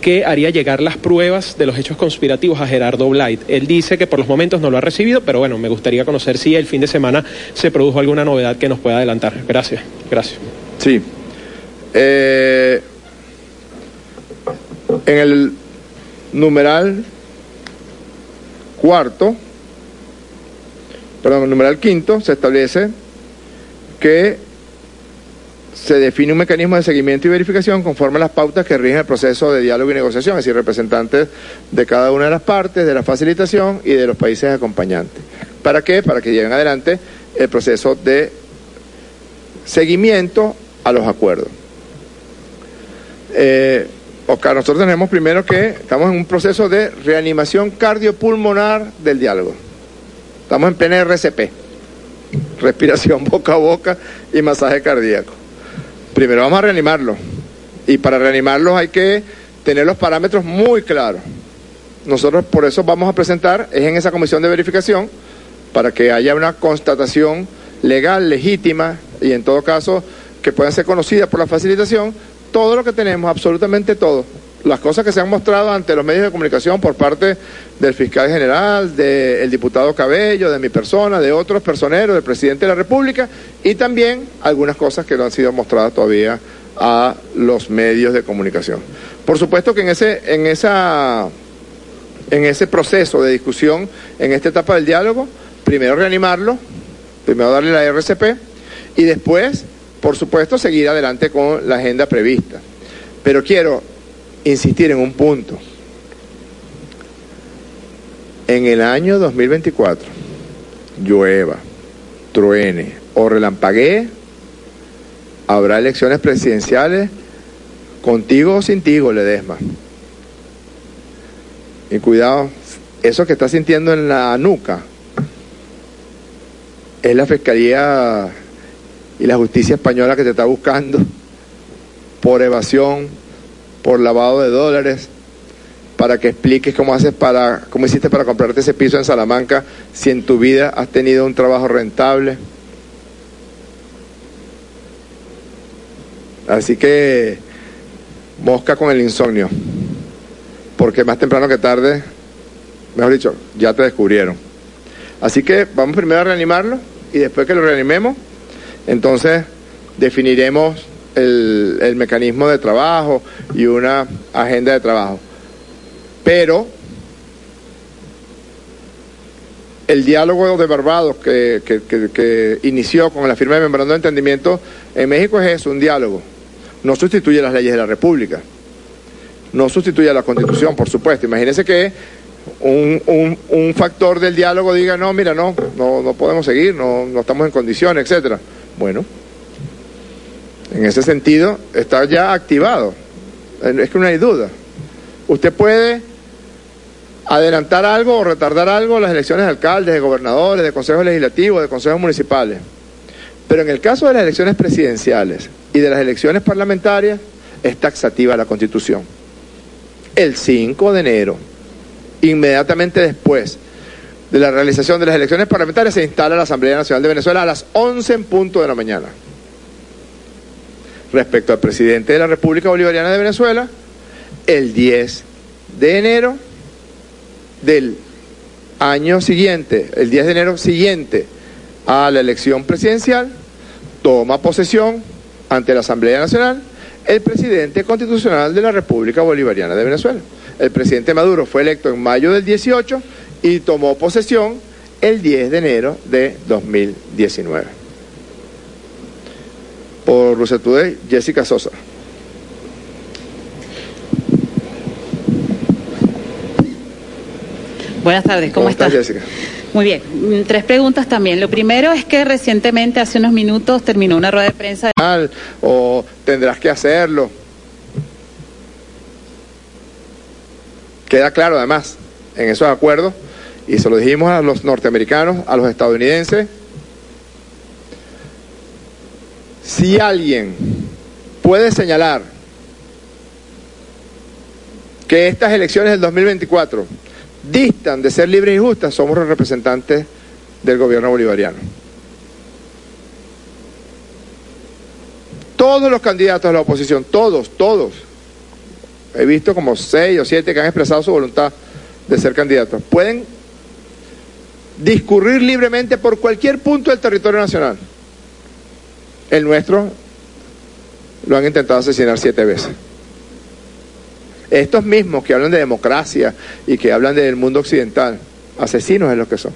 que haría llegar las pruebas de los hechos conspirativos a Gerardo Blight. Él dice que por los momentos no lo ha recibido, pero bueno, me gustaría conocer si el fin de semana se produjo alguna novedad que nos pueda adelantar. Gracias, gracias. Sí. Eh, en el numeral cuarto, perdón, el numeral quinto, se establece que se define un mecanismo de seguimiento y verificación conforme a las pautas que rigen el proceso de diálogo y negociación, es decir, representantes de cada una de las partes, de la facilitación y de los países acompañantes. ¿Para qué? Para que lleven adelante el proceso de seguimiento a los acuerdos. Eh, Oscar, nosotros tenemos primero que estamos en un proceso de reanimación cardiopulmonar del diálogo. Estamos en plena RCP, respiración boca a boca y masaje cardíaco. Primero vamos a reanimarlo. Y para reanimarlos hay que tener los parámetros muy claros. Nosotros por eso vamos a presentar, es en esa comisión de verificación, para que haya una constatación legal, legítima y en todo caso que pueda ser conocida por la facilitación, todo lo que tenemos, absolutamente todo. Las cosas que se han mostrado ante los medios de comunicación por parte del fiscal general, del diputado Cabello, de mi persona, de otros personeros, del presidente de la República y también algunas cosas que no han sido mostradas todavía a los medios de comunicación. Por supuesto que en ese, en esa, en ese proceso de discusión, en esta etapa del diálogo, primero reanimarlo, primero darle la RCP y después por supuesto, seguir adelante con la agenda prevista. Pero quiero insistir en un punto. En el año 2024, llueva, truene o relampaguee, habrá elecciones presidenciales contigo o sin tigo, Ledesma. Y cuidado, eso que estás sintiendo en la nuca es la Fiscalía y la justicia española que te está buscando por evasión, por lavado de dólares, para que expliques cómo haces para, cómo hiciste para comprarte ese piso en Salamanca si en tu vida has tenido un trabajo rentable. Así que mosca con el insomnio, porque más temprano que tarde, mejor dicho, ya te descubrieron. Así que vamos primero a reanimarlo y después que lo reanimemos, entonces definiremos el, el, mecanismo de trabajo y una agenda de trabajo. Pero el diálogo de Barbados que, que, que, inició con la firma de memorando de entendimiento en México es eso, un diálogo. No sustituye las leyes de la República. No sustituye la Constitución, por supuesto. Imagínense que un, un, un, factor del diálogo diga, no, mira, no, no, no podemos seguir, no, no estamos en condiciones, etcétera. Bueno, en ese sentido está ya activado. Es que no hay duda. Usted puede adelantar algo o retardar algo las elecciones de alcaldes, de gobernadores, de consejos legislativos, de consejos municipales. Pero en el caso de las elecciones presidenciales y de las elecciones parlamentarias, es taxativa la Constitución. El 5 de enero, inmediatamente después de la realización de las elecciones parlamentarias se instala la Asamblea Nacional de Venezuela a las 11 en punto de la mañana. Respecto al presidente de la República Bolivariana de Venezuela, el 10 de enero del año siguiente, el 10 de enero siguiente a la elección presidencial, toma posesión ante la Asamblea Nacional el presidente constitucional de la República Bolivariana de Venezuela. El presidente Maduro fue electo en mayo del 18 y tomó posesión el 10 de enero de 2019. Por Russia Today, Jessica Sosa. Buenas tardes, ¿cómo, ¿Cómo estás? Jessica? Muy bien, mm, tres preguntas también. Lo primero es que recientemente, hace unos minutos, terminó una rueda de prensa. Mal, o tendrás que hacerlo. Queda claro además en esos acuerdos, y se lo dijimos a los norteamericanos, a los estadounidenses, si alguien puede señalar que estas elecciones del 2024 distan de ser libres y justas, somos los representantes del gobierno bolivariano. Todos los candidatos de la oposición, todos, todos, he visto como seis o siete que han expresado su voluntad de ser candidatos, pueden discurrir libremente por cualquier punto del territorio nacional. El nuestro lo han intentado asesinar siete veces. Estos mismos que hablan de democracia y que hablan del mundo occidental, asesinos es lo que son.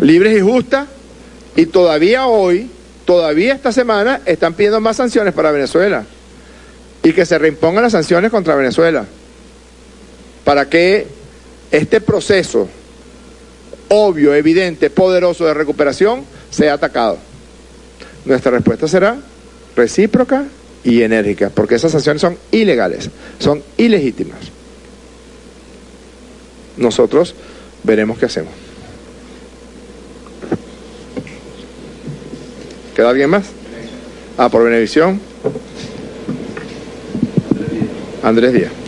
Libres y justas, y todavía hoy, todavía esta semana, están pidiendo más sanciones para Venezuela. Y que se reimpongan las sanciones contra Venezuela. Para que este proceso obvio, evidente, poderoso de recuperación sea atacado. Nuestra respuesta será recíproca y enérgica, porque esas sanciones son ilegales, son ilegítimas. Nosotros veremos qué hacemos. ¿Queda alguien más? Ah, por Benevisión. Andrés Díaz.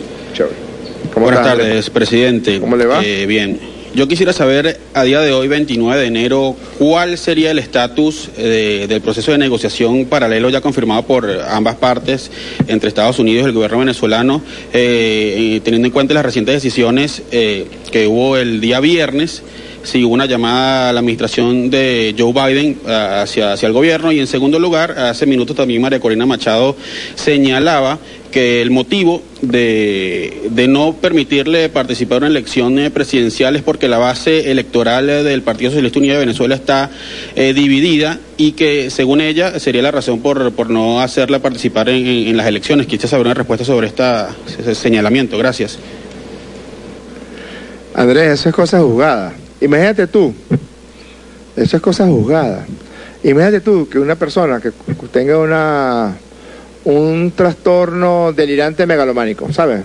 Chévere. ¿Cómo Buenas tardes, presidente. ¿Cómo le va? Eh, bien. Yo quisiera saber a día de hoy, 29 de enero, cuál sería el estatus eh, del proceso de negociación paralelo ya confirmado por ambas partes, entre Estados Unidos y el gobierno venezolano, eh, teniendo en cuenta las recientes decisiones eh, que hubo el día viernes si una llamada a la administración de Joe Biden hacia, hacia el gobierno y en segundo lugar, hace minutos también María Corina Machado señalaba que el motivo de, no permitirle participar en elecciones presidenciales porque la base electoral del Partido Socialista Unido de Venezuela está eh, dividida y que según ella sería la razón por, por no hacerla participar en, las elecciones. Quisiera saber una respuesta sobre este señalamiento. Gracias. Andrés, eso es cosa juzgada. Imagínate tú, eso es cosa juzgada. Imagínate tú que una persona que tenga una un trastorno delirante megalománico, ¿sabes?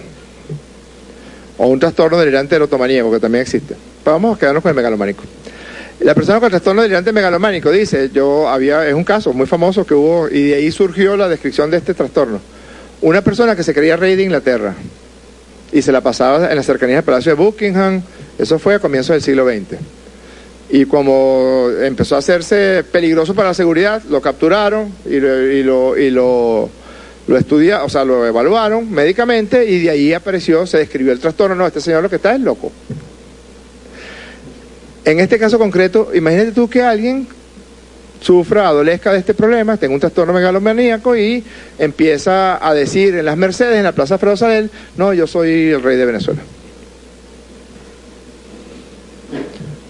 O un trastorno delirante erotomaníaco, que también existe. Pues vamos a quedarnos con el megalománico. La persona con el trastorno delirante megalománico dice, yo había, es un caso muy famoso que hubo, y de ahí surgió la descripción de este trastorno. Una persona que se creía rey de Inglaterra y se la pasaba en las cercanías del Palacio de Buckingham, eso fue a comienzos del siglo XX. Y como empezó a hacerse peligroso para la seguridad, lo capturaron y lo, y lo lo estudia, o sea, lo evaluaron médicamente y de ahí apareció, se describió el trastorno. No, este señor lo que está es loco. En este caso concreto, imagínate tú que alguien sufra, adolezca de este problema, tenga un trastorno megalomaníaco y empieza a decir en las Mercedes, en la Plaza Ferozadel, no, yo soy el rey de Venezuela.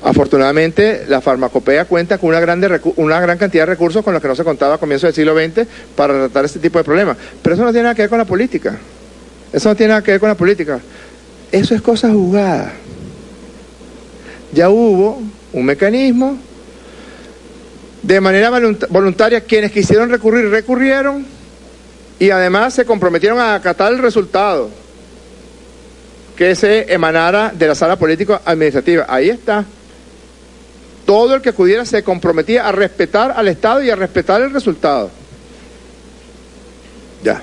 Afortunadamente, la farmacopea cuenta con una, grande, una gran cantidad de recursos con los que no se contaba a comienzos del siglo XX para tratar este tipo de problemas. Pero eso no tiene nada que ver con la política. Eso no tiene nada que ver con la política. Eso es cosa jugada. Ya hubo un mecanismo. De manera voluntaria, quienes quisieron recurrir, recurrieron. Y además se comprometieron a acatar el resultado que se emanara de la sala política administrativa. Ahí está todo el que acudiera se comprometía a respetar al Estado y a respetar el resultado. Ya,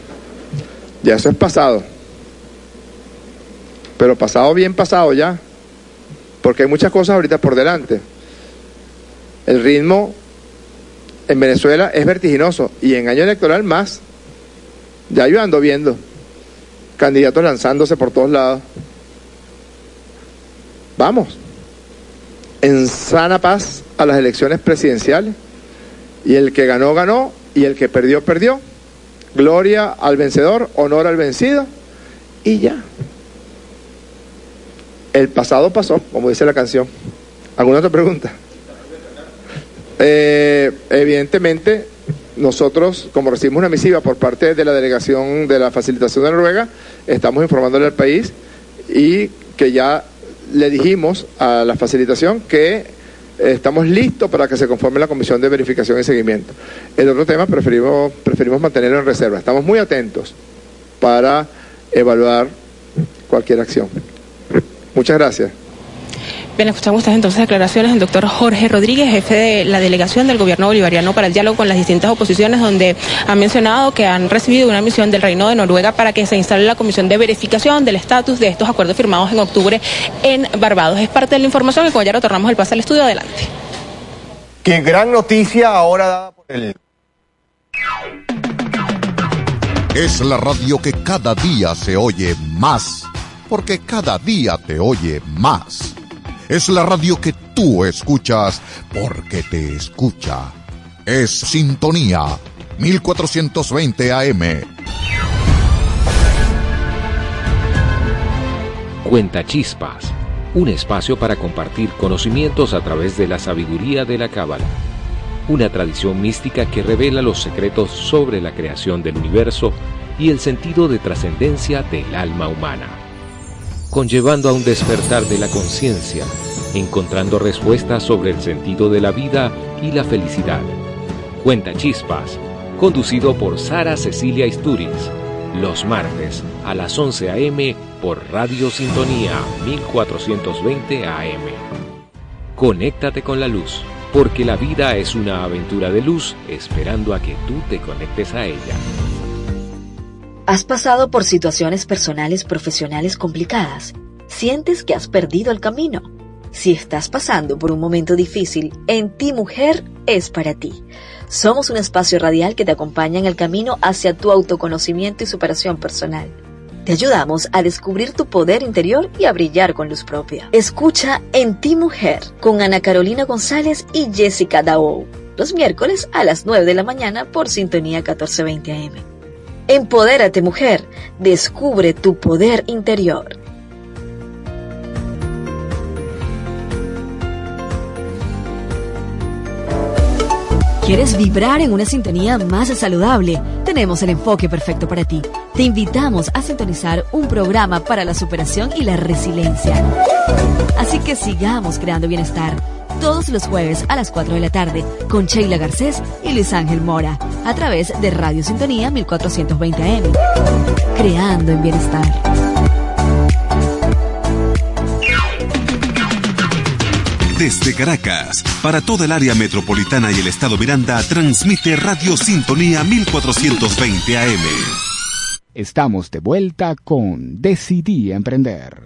ya eso es pasado. Pero pasado bien pasado ya, porque hay muchas cosas ahorita por delante. El ritmo en Venezuela es vertiginoso y en año electoral más. Ya yo ando viendo candidatos lanzándose por todos lados. Vamos en sana paz a las elecciones presidenciales. Y el que ganó, ganó, y el que perdió, perdió. Gloria al vencedor, honor al vencido, y ya. El pasado pasó, como dice la canción. ¿Alguna otra pregunta? Eh, evidentemente, nosotros, como recibimos una misiva por parte de la delegación de la facilitación de Noruega, estamos informándole al país y que ya le dijimos a la facilitación que estamos listos para que se conforme la comisión de verificación y seguimiento. El otro tema preferimos, preferimos mantenerlo en reserva. Estamos muy atentos para evaluar cualquier acción. Muchas gracias. Bien, escuchamos estas entonces declaraciones del doctor Jorge Rodríguez, jefe de la delegación del gobierno bolivariano para el diálogo con las distintas oposiciones, donde han mencionado que han recibido una misión del Reino de Noruega para que se instale la comisión de verificación del estatus de estos acuerdos firmados en octubre en Barbados. Es parte de la información y con ya retornamos el pase al estudio. Adelante. Qué gran noticia ahora dada por el Es la radio que cada día se oye más, porque cada día te oye más. Es la radio que tú escuchas porque te escucha. Es Sintonía 1420 AM. Cuenta Chispas, un espacio para compartir conocimientos a través de la sabiduría de la Cábala, una tradición mística que revela los secretos sobre la creación del universo y el sentido de trascendencia del alma humana conllevando a un despertar de la conciencia, encontrando respuestas sobre el sentido de la vida y la felicidad. Cuenta Chispas, conducido por Sara Cecilia Isturiz, los martes a las 11 a.m. por Radio Sintonía 1420 AM. Conéctate con la luz, porque la vida es una aventura de luz esperando a que tú te conectes a ella. ¿Has pasado por situaciones personales profesionales complicadas? ¿Sientes que has perdido el camino? Si estás pasando por un momento difícil, en Ti Mujer es para ti. Somos un espacio radial que te acompaña en el camino hacia tu autoconocimiento y superación personal. Te ayudamos a descubrir tu poder interior y a brillar con luz propia. Escucha En Ti Mujer con Ana Carolina González y Jessica Dao. Los miércoles a las 9 de la mañana por Sintonía 1420 AM. Empodérate mujer, descubre tu poder interior. ¿Quieres vibrar en una sintonía más saludable? Tenemos el enfoque perfecto para ti. Te invitamos a sintonizar un programa para la superación y la resiliencia. Así que sigamos creando bienestar todos los jueves a las 4 de la tarde con Sheila Garcés y Luis Ángel Mora a través de Radio Sintonía 1420 AM. Creando en bienestar. Desde Caracas, para toda el área metropolitana y el estado Miranda, transmite Radio Sintonía 1420 AM. Estamos de vuelta con Decidí Emprender.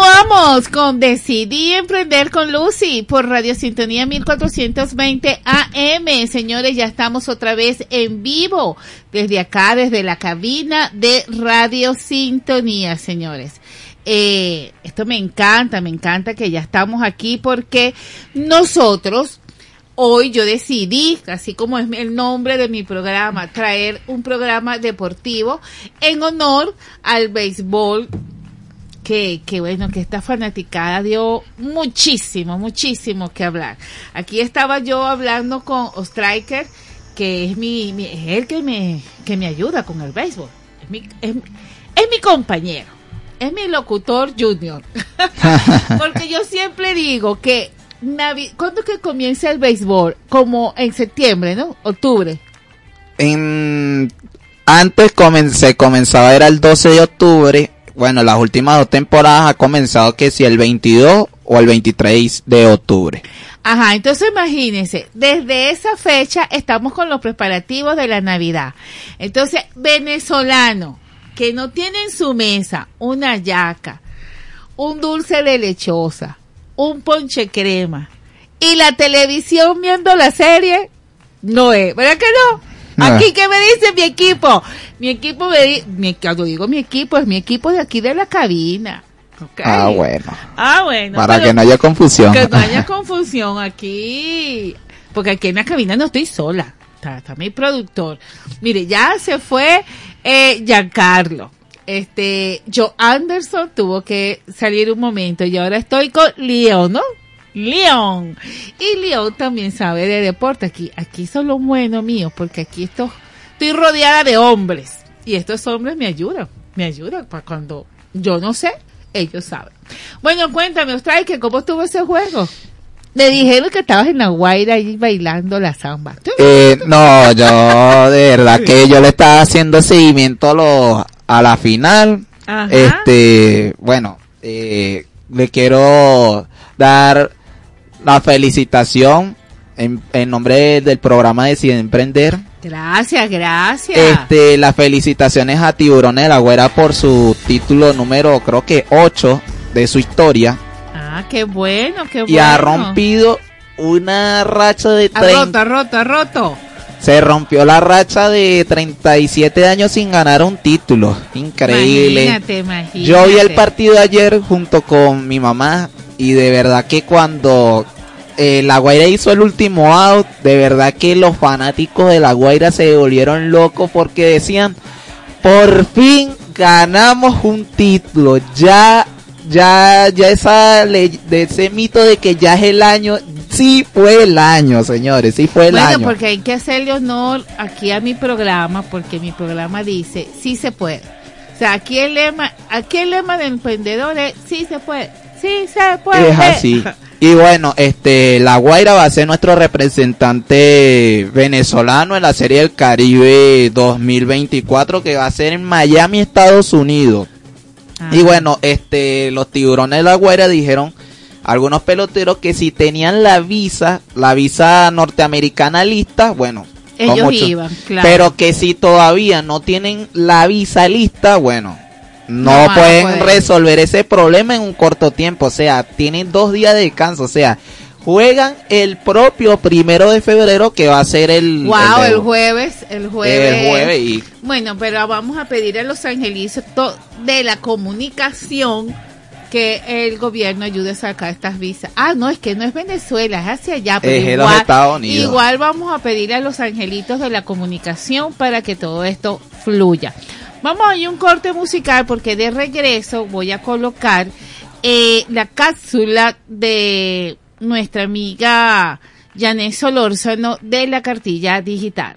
Continuamos con Decidí Emprender con Lucy por Radio Sintonía 1420 AM. Señores, ya estamos otra vez en vivo desde acá, desde la cabina de Radio Sintonía, señores. Eh, esto me encanta, me encanta que ya estamos aquí porque nosotros hoy yo decidí, así como es el nombre de mi programa, traer un programa deportivo en honor al béisbol que, que bueno, que esta fanaticada dio muchísimo, muchísimo que hablar. Aquí estaba yo hablando con Ostriker, que es mi, es el que me, que me ayuda con el béisbol. Es mi, es, es mi compañero, es mi locutor junior. Porque yo siempre digo que Navi ¿cuándo que comienza el béisbol? Como en septiembre, ¿no? Octubre. En, antes comencé, comenzaba era el 12 de octubre. Bueno, las últimas dos temporadas ha comenzado que si el 22 o el 23 de octubre. Ajá, entonces imagínense, desde esa fecha estamos con los preparativos de la Navidad. Entonces, venezolano que no tiene en su mesa una yaca, un dulce de lechosa, un ponche crema y la televisión viendo la serie, no es, ¿verdad que no? Ah. Aquí, ¿qué me dice mi equipo? Mi equipo me dice, mi, cuando digo mi equipo, es mi equipo de aquí de la cabina. Ah, bueno. Ah, bueno. Para pero- que no haya confusión. que no haya confusión aquí. Porque aquí en la cabina no estoy sola. Está, está mi productor. Mire, ya se fue eh, Giancarlo. Este, Joe Anderson tuvo que salir un momento y ahora estoy con Leon, ¿no? Leon. Y Leon también sabe de deporte. Aquí, aquí son los buenos míos, porque aquí esto, estoy rodeada de hombres. Y estos hombres me ayudan. Me ayudan para cuando yo no sé, ellos saben. Bueno, cuéntame, Ostraike, ¿cómo estuvo ese juego? Le dijeron que estabas en la guaira ahí bailando la samba. Eh, no, yo de verdad que yo le estaba haciendo seguimiento a, los- a la final. Ajá. Este, bueno, eh, le quiero dar la felicitación en, en nombre del programa Decide Emprender. Gracias, gracias. Este, las felicitaciones a Tiburones de la Güera por su título número, creo que 8 de su historia. Ah, qué bueno, qué bueno. Y ha rompido una racha de Ha 30. roto, ha roto, ha roto. Se rompió la racha de 37 años sin ganar un título. Increíble. Imagínate, imagínate. Yo vi el partido de ayer junto con mi mamá y de verdad que cuando eh, La Guaira hizo el último out, de verdad que los fanáticos de La Guaira se volvieron locos porque decían, por fin ganamos un título, ya, ya, ya esa ley- de ese mito de que ya es el año, sí fue el año, señores, sí fue el bueno, año. porque hay que hacerle honor aquí a mi programa, porque mi programa dice, sí se puede. O sea, aquí el lema, aquí el lema del emprendedor es, sí se puede, sí se puede. Es así. Y bueno, este, La Guaira va a ser nuestro representante venezolano en la Serie del Caribe 2024 que va a ser en Miami, Estados Unidos. Y bueno, este, los tiburones de La Guaira dijeron algunos peloteros que si tenían la visa, la visa norteamericana lista, bueno, Ellos mucho- iban, claro. pero que si todavía no tienen la visa lista, bueno, no, pueden resolver ese problema en un corto tiempo. O sea, tienen dos días de descanso. O sea, juegan el propio primero de febrero que va a ser el, Wow, el jueves, el jueves. el jueves y Bueno, pero vamos a pedir a los angelitos to- de la comunicación que el gobierno ayude a sacar estas visas. Ah, no, es que no es Venezuela, es hacia allá. Pero Es igual, Estados Unidos. igual vamos a pedir a los angelitos de la comunicación para que todo esto fluya. Vamos a ir un corte musical porque de regreso voy a colocar eh, la cápsula de nuestra amiga Janet Solórzano de la cartilla digital.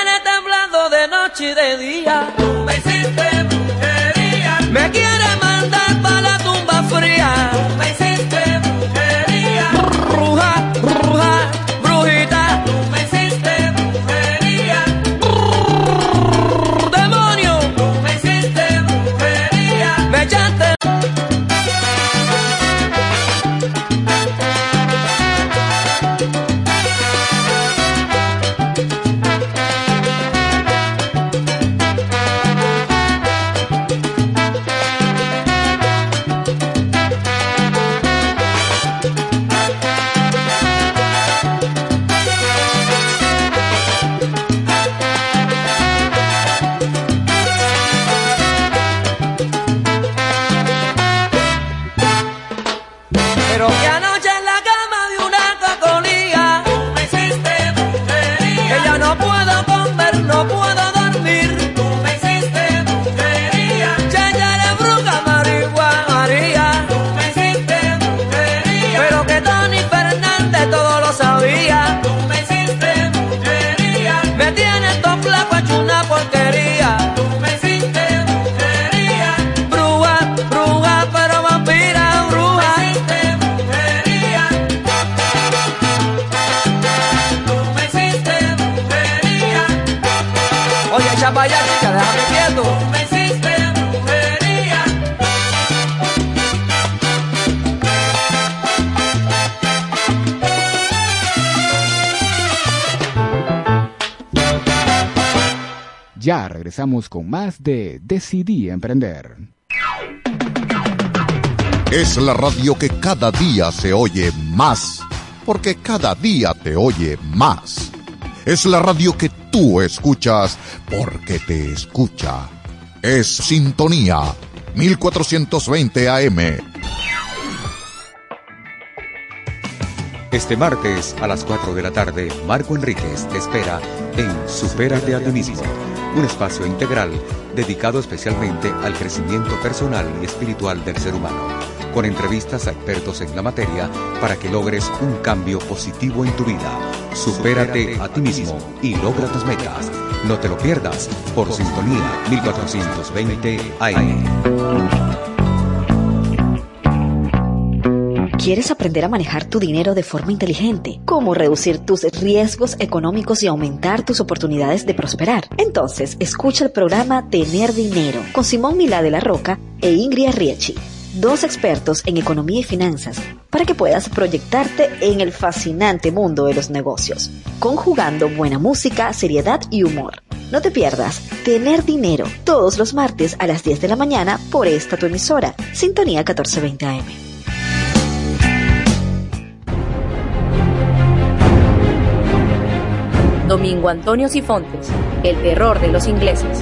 noche y de día. Tú me hiciste brujería. Me quieres mandar para la tumba fría. Tú me Déjame quieto. me hiciste brujería. Ya regresamos con más de Decidí Emprender. Es la radio que cada día se oye más, porque cada día te oye más. Es la radio que tú escuchas, porque te escucha. Es Sintonía 1420 AM. Este martes a las 4 de la tarde, Marco Enríquez te espera en Supérate a ti mismo, un espacio integral dedicado especialmente al crecimiento personal y espiritual del ser humano, con entrevistas a expertos en la materia para que logres un cambio positivo en tu vida. Supérate a ti mismo y logra tus metas. No te lo pierdas por Sintonía 1420 AM. ¿Quieres aprender a manejar tu dinero de forma inteligente? ¿Cómo reducir tus riesgos económicos y aumentar tus oportunidades de prosperar? Entonces, escucha el programa Tener Dinero con Simón Milá de la Roca e Ingrid Riechi, dos expertos en economía y finanzas, para que puedas proyectarte en el fascinante mundo de los negocios, conjugando buena música, seriedad y humor. No te pierdas Tener Dinero todos los martes a las 10 de la mañana por esta tu emisora, Sintonía 1420 AM. Domingo Antonio Sifontes, el terror de los ingleses.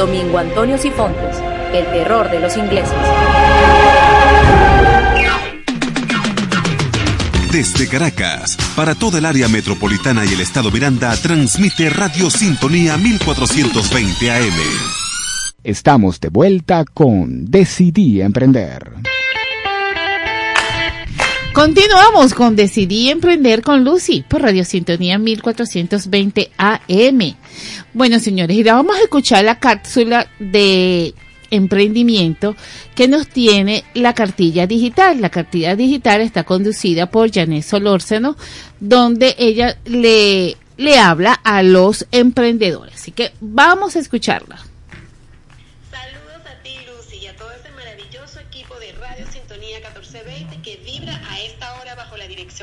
Domingo Antonio Sifontes, el terror de los ingleses. Desde Caracas, para toda el área metropolitana y el estado Miranda, transmite Radio Sintonía 1420 AM. Estamos de vuelta con Decidí Emprender. Continuamos con Decidí Emprender con Lucy por Radio Sintonía 1420 AM. Bueno, señores, y vamos a escuchar la cápsula de emprendimiento que nos tiene la cartilla digital. La cartilla digital está conducida por Janet Solórzano, donde ella le le habla a los emprendedores. Así que vamos a escucharla.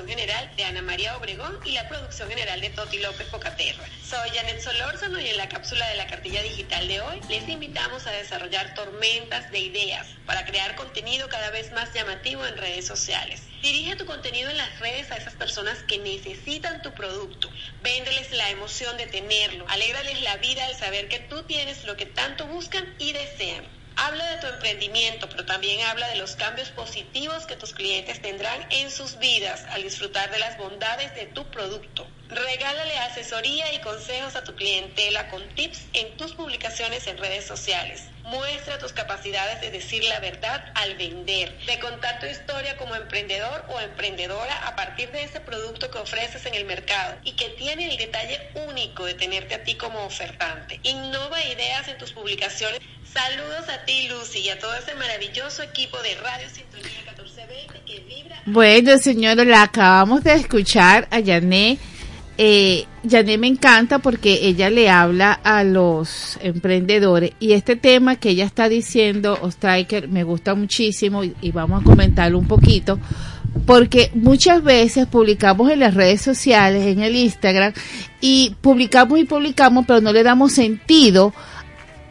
General de Ana María Obregón y la producción general de Toti López Pocaterra. Soy Janet Solórzano y en la cápsula de la cartilla digital de hoy les invitamos a desarrollar tormentas de ideas para crear contenido cada vez más llamativo en redes sociales. Dirige tu contenido en las redes a esas personas que necesitan tu producto. Véndeles la emoción de tenerlo. Alégrales la vida al saber que tú tienes lo que tanto buscan y desean. Habla de tu emprendimiento, pero también habla de los cambios positivos que tus clientes tendrán en sus vidas al disfrutar de las bondades de tu producto. Regálale asesoría y consejos a tu clientela con tips en tus publicaciones en redes sociales. Muestra tus capacidades de decir la verdad al vender, de contar tu historia como emprendedor o emprendedora a partir de ese producto que ofreces en el mercado y que tiene el detalle único de tenerte a ti como ofertante. Innova ideas en tus publicaciones. Saludos a ti, Lucy, y a todo ese maravilloso equipo de Radio Sintonía 1420 que vibra. Bueno, señora, la acabamos de escuchar a Yané. Eh, Yané me encanta porque ella le habla a los emprendedores y este tema que ella está diciendo, Ostriker, me gusta muchísimo y, y vamos a comentarlo un poquito porque muchas veces publicamos en las redes sociales, en el Instagram, y publicamos y publicamos, pero no le damos sentido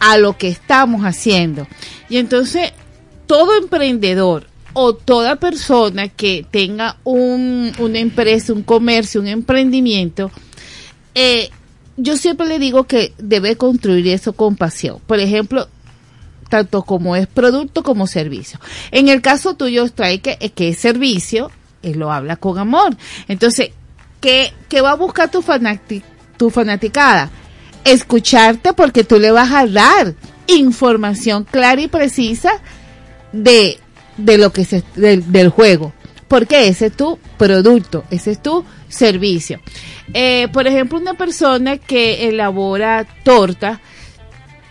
a lo que estamos haciendo. Y entonces, todo emprendedor o toda persona que tenga un, una empresa, un comercio, un emprendimiento, eh, yo siempre le digo que debe construir eso con pasión. Por ejemplo, tanto como es producto como servicio. En el caso tuyo, trae que, que es servicio, él lo habla con amor. Entonces, ¿qué, qué va a buscar tu, fanati tu fanaticada? Escucharte porque tú le vas a dar información clara y precisa de, de lo que se, del, juego. Porque ese es tu producto, ese es tu servicio. Eh, por ejemplo, una persona que elabora torta,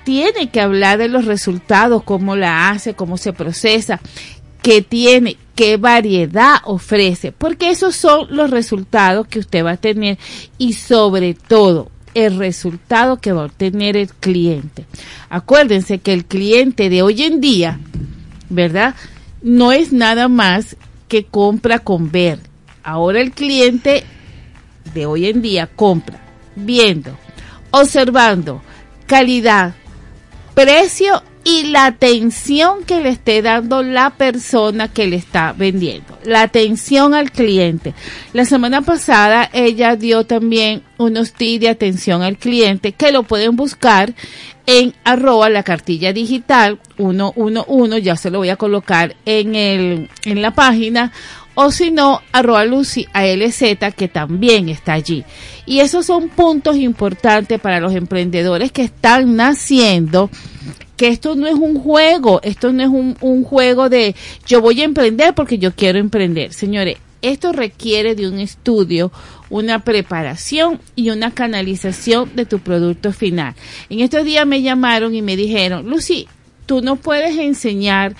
tiene que hablar de los resultados, cómo la hace, cómo se procesa, qué tiene, qué variedad ofrece, porque esos son los resultados que usted va a tener y sobre todo el resultado que va a obtener el cliente. Acuérdense que el cliente de hoy en día, ¿verdad? No es nada más que compra con ver. Ahora el cliente de hoy en día compra viendo, observando calidad, precio y la atención que le esté dando la persona que le está vendiendo, la atención al cliente. La semana pasada ella dio también unos tips de atención al cliente que lo pueden buscar en arroba la cartilla digital 111, ya se lo voy a colocar en el en la página o si no, arroba Lucy ALZ, que también está allí. Y esos son puntos importantes para los emprendedores que están naciendo, que esto no es un juego, esto no es un, un juego de yo voy a emprender porque yo quiero emprender. Señores, esto requiere de un estudio, una preparación y una canalización de tu producto final. En estos días me llamaron y me dijeron, Lucy, tú no puedes enseñar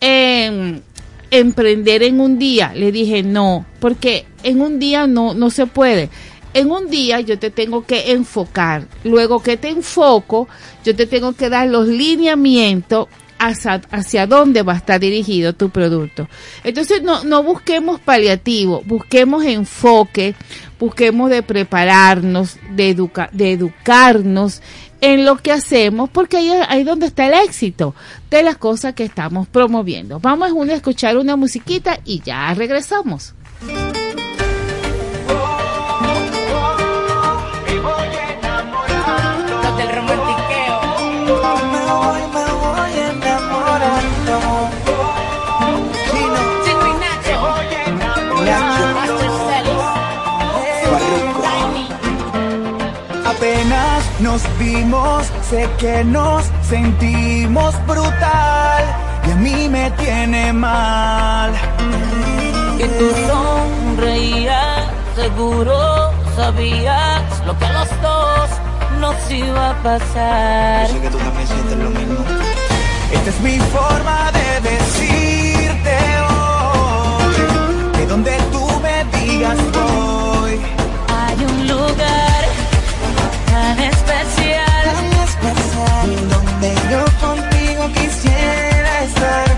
en emprender en un día. Le dije no, porque en un día no, no se puede. En un día yo te tengo que enfocar. Luego que te enfoco, yo te tengo que dar los lineamientos hacia, hacia dónde va a estar dirigido tu producto. Entonces no, no busquemos paliativo, busquemos enfoque, busquemos de prepararnos, de, educa, de educarnos en lo que hacemos, porque ahí ahí donde está el éxito de las cosas que estamos promoviendo. Vamos a escuchar una musiquita y ya regresamos. Nos vimos, sé que nos sentimos brutal y a mí me tiene mal. Y tú sonreías, seguro sabías lo que a los dos nos iba a pasar. Yo sé que tú también sientes lo mismo. Esta es mi forma de decirte hoy que donde tú me digas Yo contigo quisiera estar.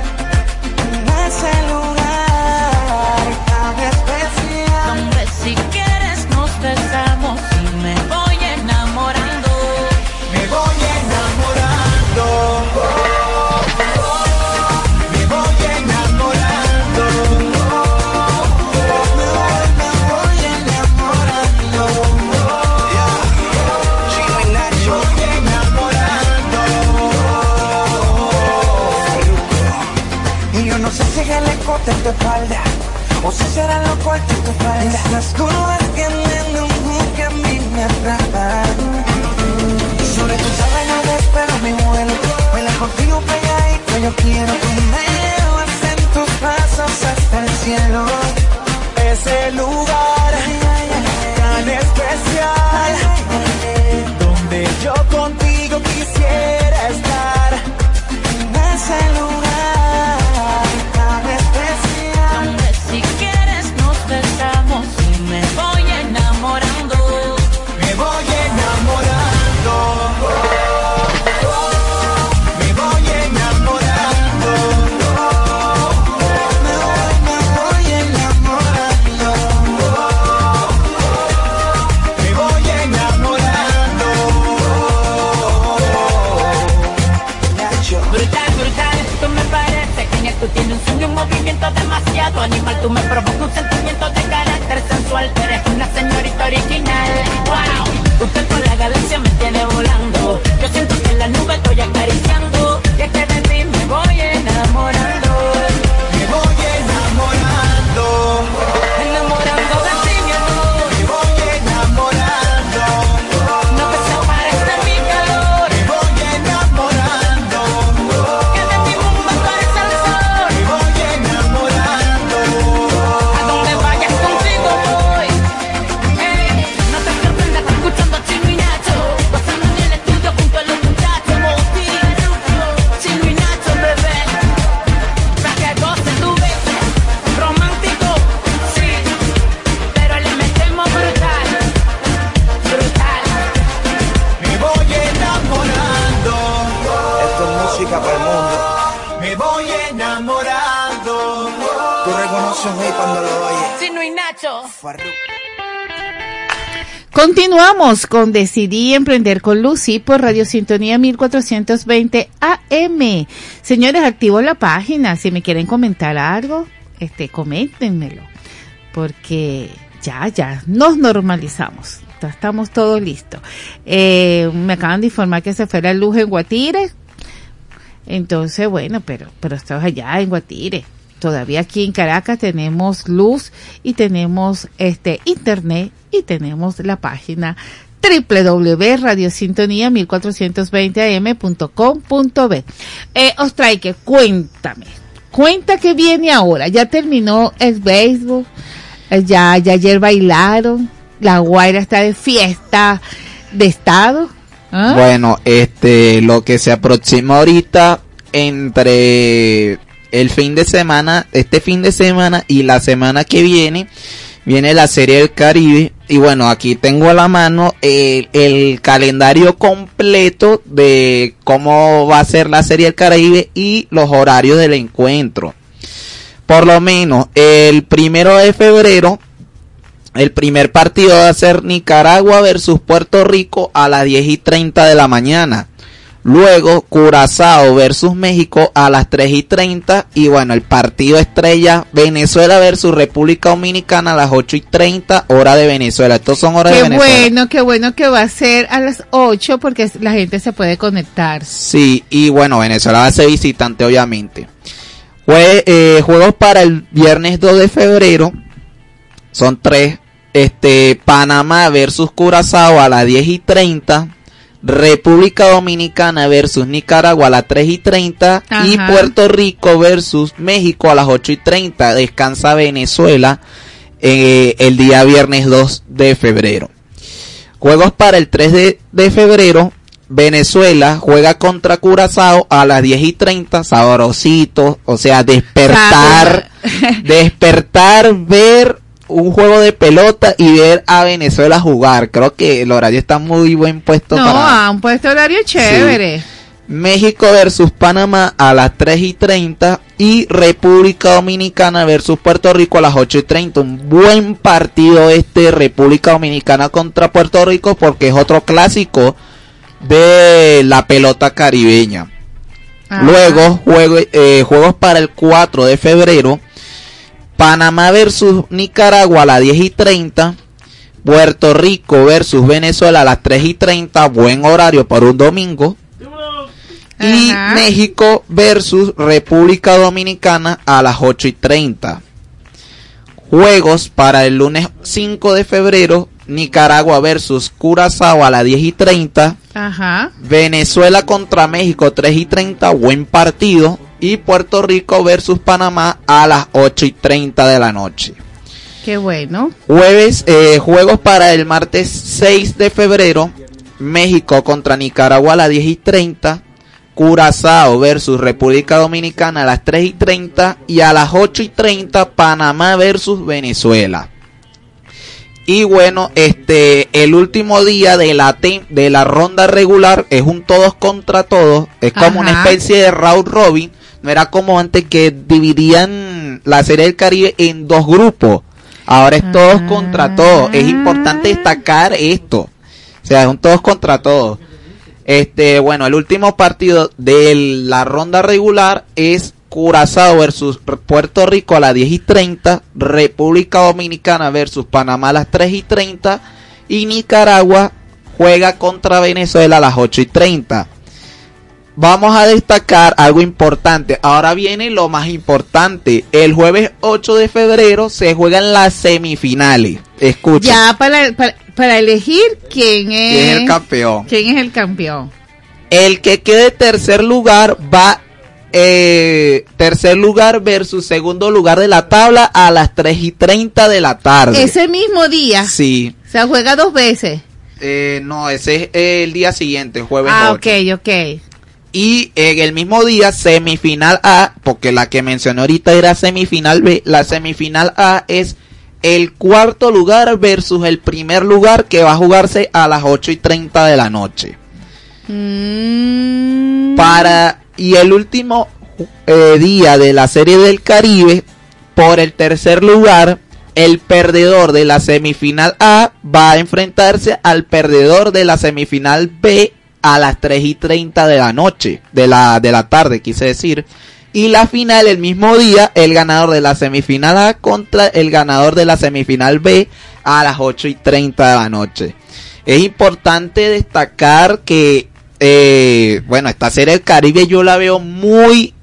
En tu espalda o si será lo corto en tu espalda. Esas curvas que me que a mí me atrapan. Sobre tu sábana espero mi vuelo. Baila contigo pegadito, yo quiero que me en tus brazos hasta el cielo. Ese lugar tan especial donde yo contigo quisiera estar. En ese lugar Tú me provocas un sentimiento de carácter sensual. Eres una señorita original. Wow, cuando lo. Chino y Nacho. Continuamos con Decidí Emprender con Lucy por Radio Sintonía 1420 AM. Señores, activo la página. Si me quieren comentar algo, este, coméntenmelo. Porque ya, ya, nos normalizamos. Ya estamos todos listos. Eh, me acaban de informar que se fue la luz en Guatire. Entonces, bueno, pero, pero estamos allá en Guatire. Todavía aquí en Caracas tenemos luz y tenemos este internet y tenemos la página www.radiosintonía1420am.com.b. Eh, cuéntame, cuenta que viene ahora. Ya terminó el béisbol, eh, ya, ya ayer bailaron, la Guaira está de fiesta de estado. ¿ah? Bueno, este, lo que se aproxima ahorita entre el fin de semana, este fin de semana y la semana que viene, viene la Serie del Caribe. Y bueno, aquí tengo a la mano el, calendario completo de cómo va a ser la Serie del Caribe y los horarios del encuentro. Por lo menos el primero de febrero, el primer partido va a ser Nicaragua versus Puerto Rico a las 10 y 30 de la mañana. Luego Curazao versus México a las 3 y 30. Y bueno, el partido estrella Venezuela versus República Dominicana a las 8 y 30 hora de Venezuela. Estos son horas de Qué Venezuela. bueno, qué bueno que va a ser a las 8 porque la gente se puede conectar. Sí, y bueno, Venezuela va a ser visitante obviamente. Jue- eh, juegos para el viernes 2 de febrero. Son tres. Este, Panamá versus Curazao a las 10 y 30. República Dominicana versus Nicaragua a las 3 y 30. Y Ajá. Puerto Rico versus México a las 8 y 30. Descansa Venezuela eh, el día viernes 2 de febrero. Juegos para el 3 de, de febrero. Venezuela juega contra Curazao a las 10 y 30. Sabrosito. O sea, despertar. despertar, ver un juego de pelota y ver a Venezuela jugar. Creo que el horario está muy buen puesto No, para un puesto horario chévere. México versus Panamá a las 3 y 30 y República Dominicana versus Puerto Rico a las 8 y 30. Un buen partido este República Dominicana contra Puerto Rico porque es otro clásico de la pelota caribeña. Ajá. Luego, juego- eh, juegos para el 4 de febrero. Panamá versus Nicaragua a las 10 y 30. Puerto Rico versus Venezuela a las 3 y 30. Buen horario para un domingo. Y Ajá. México versus República Dominicana a las 8 y 30. Juegos para el lunes 5 de febrero. Nicaragua versus Curazao a las 10 y 30. Ajá. Venezuela contra México 3 y 30. Buen partido. Y Puerto Rico versus Panamá a las 8 y 30 de la noche. Qué bueno. Jueves, eh, juegos para el martes 6 de febrero. México contra Nicaragua a las 10 y 30. Curazao versus República Dominicana a las 3 y 30. Y a las 8 y 30 Panamá versus Venezuela. Y bueno, este, el último día de la, de la ronda regular es un todos contra todos. Es como una especie de round robin. No era como antes que dividían la serie del Caribe en dos grupos. Ahora es todos contra todos. Es importante destacar esto. O sea, es un todos contra todos. Este, bueno, el último partido de la ronda regular es Curazao versus Puerto Rico a las 10 y 30, República Dominicana versus Panamá a las 3 y 30 y Nicaragua juega contra Venezuela a las 8 y 30. Vamos a destacar algo importante. Ahora viene lo más importante. El jueves 8 de febrero se juegan las semifinales. Escucha. Ya para, para, para elegir quién es, ¿Quién es el campeón? quién es el campeón. El que quede tercer lugar va eh, tercer lugar versus segundo lugar de la tabla a las 3 y 30 de la tarde. Ese mismo día. Sí. Se juega dos veces. Eh, no, ese es el día siguiente, jueves Ah, 8. ok, ok. Y en el mismo día, semifinal A, porque la que mencioné ahorita era semifinal B, la semifinal A es el cuarto lugar versus el primer lugar que va a jugarse a las 8 y 30 de la noche. Mm. Para, y el último eh, día de la Serie del Caribe, por el tercer lugar, el perdedor de la semifinal A va a enfrentarse al perdedor de la semifinal B a las 3 y 30 de la noche, de la, de la tarde, quise decir. Y la final el mismo día, el ganador de la semifinal A contra el ganador de la semifinal B a las 8 y 30 de la noche. Es importante destacar que, eh, bueno, esta serie del Caribe yo la veo muy,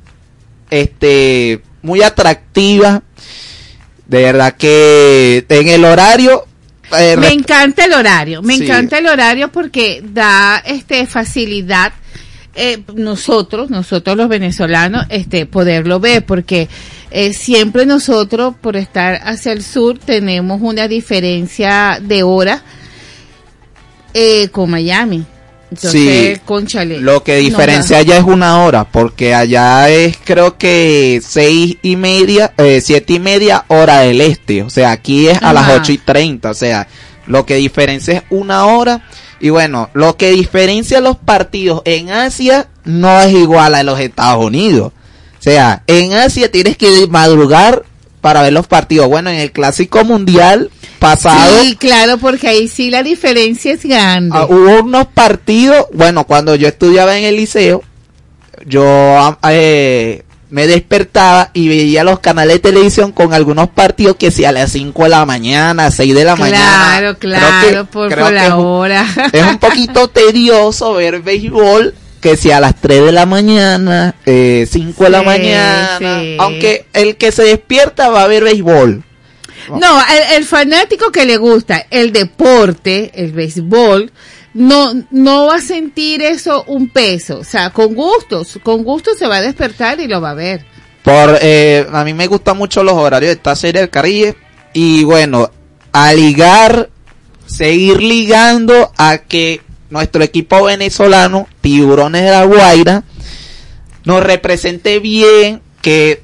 este, muy atractiva. De verdad que en el horario... eh, Me encanta el horario, me Sí. encanta el horario porque da este facilidad eh, nosotros, nosotros los venezolanos, este poderlo ver porque eh, siempre nosotros por estar hacia el sur tenemos una diferencia de hora eh, con Miami. Entonces, Sí. conchale. Lo que no diferencia da. allá es una hora, porque allá es creo que seis y media, eh, siete y media hora del este. O sea, aquí es a las ocho y treinta. O sea, lo que diferencia es una hora. Y bueno, lo que diferencia los partidos en Asia no es igual a los Estados Unidos. O sea, en Asia tienes que madrugar para ver los partidos. Bueno, en el Clásico Mundial pasado Sí, claro, porque ahí sí la diferencia es grande. Ah, hubo unos partidos, bueno, cuando yo estudiaba en el liceo, yo ah, eh, me despertaba y veía los canales de televisión con algunos partidos que si a las 5 de la mañana, 6 de la mañana. claro, claro, por, creo por que la es un- hora. Es un poquito tedioso ver béisbol que si a las 3 de la mañana, eh, 5 de la mañana, sí. aunque el que se despierta va a ver béisbol. No, el, el fanático que le gusta el deporte, el béisbol, no, no va a sentir eso un peso. O sea, con gustos, con gusto se va a despertar y lo va a ver. Por, eh, a mí me gustan mucho los horarios de esta serie del Caribe. Y bueno, a ligar, seguir ligando a que nuestro equipo venezolano, Tiburones de la Guaira, nos represente bien, que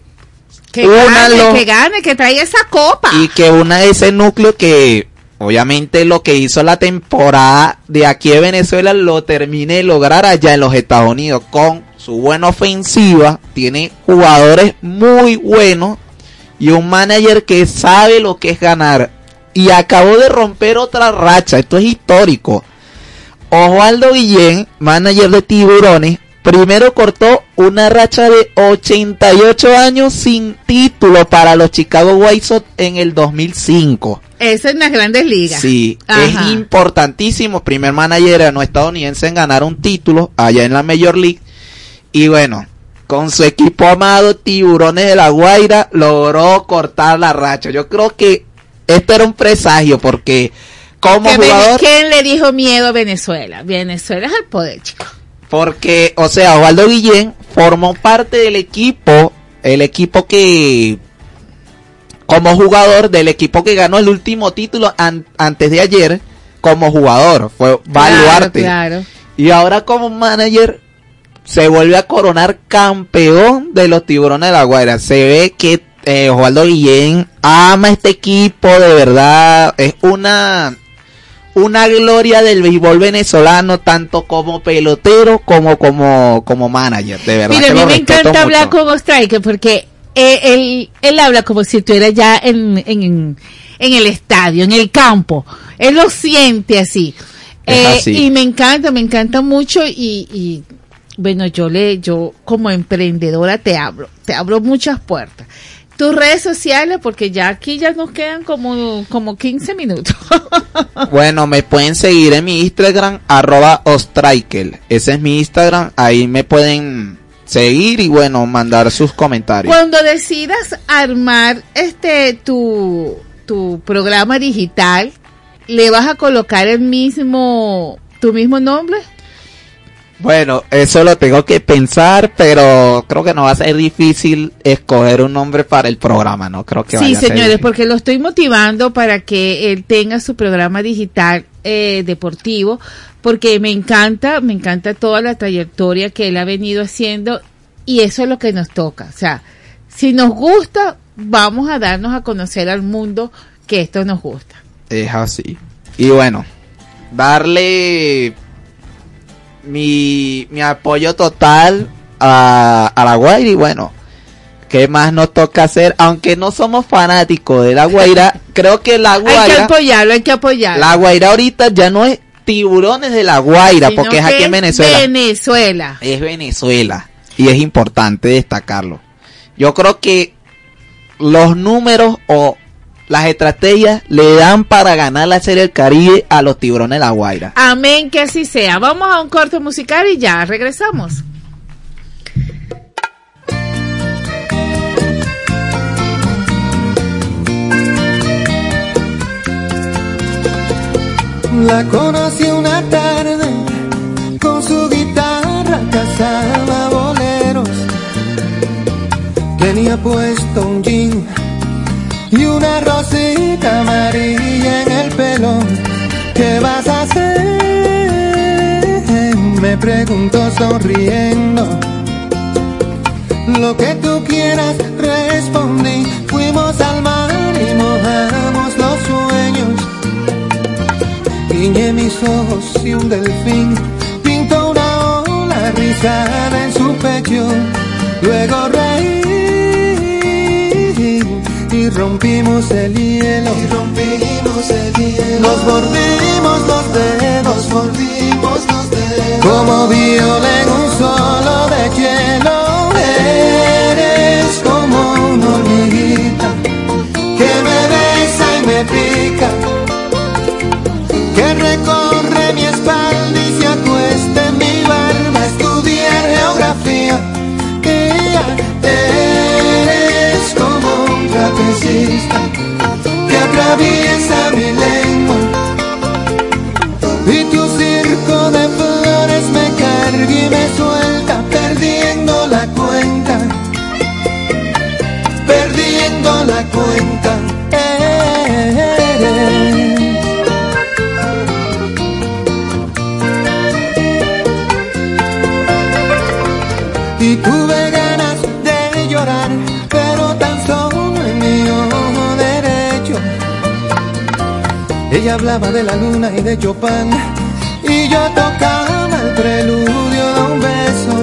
Que una gane, que gane, que traiga esa copa. y que una de ese núcleo que obviamente lo que hizo la temporada de aquí de Venezuela lo termine de lograr allá en los Estados Unidos con su buena ofensiva, tiene jugadores muy buenos y un manager que sabe lo que es ganar y acabó de romper otra racha, esto es histórico. Osvaldo Guillén, manager de Tiburones, primero cortó una racha de 88 años sin título para los Chicago White Sox en el 2005. Eso en las grandes ligas. Sí, Ajá. es importantísimo. Primer manager no estadounidense en ganar un título allá en la Major League. Y bueno, con su equipo amado Tiburones de la Guaira logró cortar la racha. Yo creo que esto era un presagio porque como jugador, ¿Quién le dijo miedo a Venezuela? Venezuela es el poder, chico. porque, o sea, Osvaldo Guillén formó parte del equipo, el equipo que, como jugador del equipo que ganó el último título an- antes de ayer, como jugador, fue Baluarte. Claro, claro. Y ahora como manager se vuelve a coronar campeón de los tiburones de la Guaira. Se ve que eh, Osvaldo Guillén ama este equipo de verdad. Es una una gloria del béisbol venezolano, tanto como pelotero como como como manager. De verdad. Mira, a mí me encanta hablar con Ostriker porque eh, él, él habla como si estuviera ya en, en, en el estadio, en el campo. Él lo siente así. Eh, así. Y me encanta, me encanta mucho y, y bueno, yo le, yo como emprendedora te abro, te abro muchas puertas. Tus redes sociales, porque ya aquí ya nos quedan como, como 15 minutos. Bueno, me pueden seguir en mi Instagram, arroba Ostrikel. Ese es mi Instagram, ahí me pueden seguir y bueno, mandar sus comentarios. Cuando decidas armar este tu, tu programa digital, ¿le vas a colocar el mismo tu mismo nombre? Bueno, eso lo tengo que pensar, pero creo que no va a ser difícil escoger un nombre para el programa, ¿no? Creo que Sí, vaya a ser señores, porque lo estoy motivando para que él tenga su programa digital eh, deportivo, porque me encanta, me encanta toda la trayectoria que él ha venido haciendo y eso es lo que nos toca. O sea, si nos gusta, vamos a darnos a conocer al mundo que esto nos gusta. Es así. Y bueno, darle mi, mi apoyo total a, a la Guaira y bueno, ¿qué más nos toca hacer? Aunque no somos fanáticos de la Guaira, creo que la Hay que Guaira, apoyarlo, hay que apoyarlo. la Guaira ahorita ya no es tiburones de la Guaira, Sino porque es aquí en Venezuela. Venezuela. es Venezuela y es importante destacarlo. Yo creo que los números o las estrategias le dan para ganar la Serie del Caribe a los tiburones de la Guaira. Amén, que así sea. Vamos a un corte musical y ya regresamos. La conocí una tarde, con su guitarra cazaba boleros. Tenía puesto un jean amarilla en el pelo. ¿Qué vas a hacer? Me preguntó sonriendo. Lo que tú quieras, respondí. Fuimos al mar y mojamos los sueños. Guiñé mis ojos y un delfín pintó una ola rizada en su pecho. Luego reí rompimos el hielo. Y rompimos el hielo. Nos mordimos los dedos, mordimos los dedos. Como viola en un solo de hielo. Eres como una hormiguita que me besa y me pica exista Ella hablaba de la luna y de Chopin, y yo tocaba el preludio de un beso.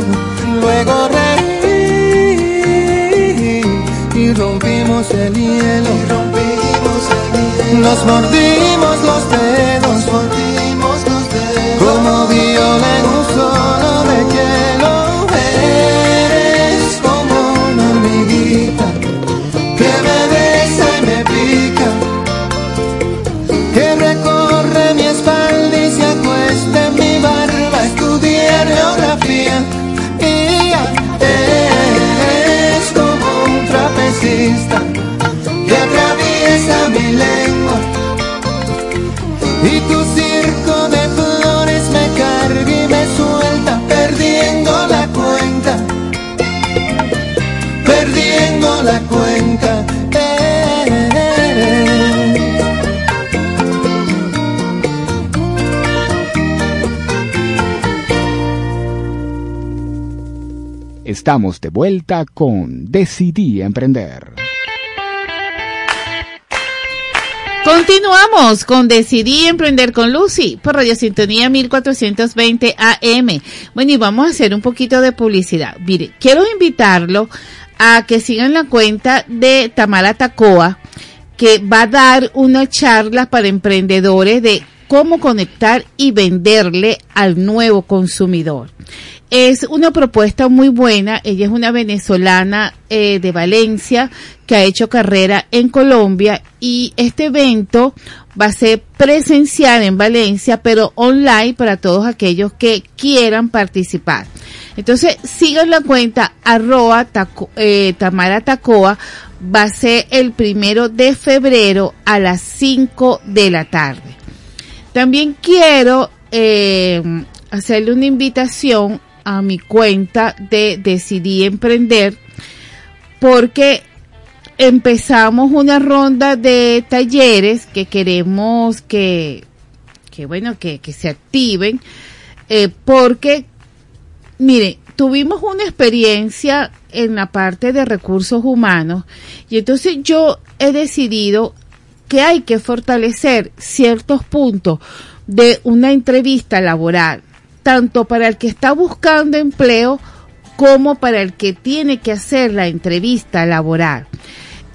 Luego reí y rompimos el hielo. Nos mordimos los dedos, lengua. Y tu circo de flores me carga y me suelta, perdiendo la cuenta, perdiendo la cuenta. Estamos de vuelta con Decidí Emprender. Continuamos con Decidí Emprender con Lucy por Radio Sintonía 1420 AM. Bueno, y vamos a hacer un poquito de publicidad. Mire, quiero invitarlo a que sigan la cuenta de Tamara Tacoa, que va a dar una charla para emprendedores de cómo conectar y venderle al nuevo consumidor. Es una propuesta muy buena. Ella es una venezolana eh, de Valencia que ha hecho carrera en Colombia y este evento va a ser presencial en Valencia, pero online para todos aquellos que quieran participar. Entonces, sigan la cuenta arroba taco- eh, Tamara Tacoa. Va a ser el primero de febrero a las 5 de la tarde. También quiero eh, hacerle una invitación a mi cuenta de Decidí Emprender porque empezamos una ronda de talleres que queremos que, que bueno, que, que se activen eh, porque, mire, tuvimos una experiencia en la parte de recursos humanos y entonces yo he decidido que hay que fortalecer ciertos puntos de una entrevista laboral, tanto para el que está buscando empleo como para el que tiene que hacer la entrevista laboral.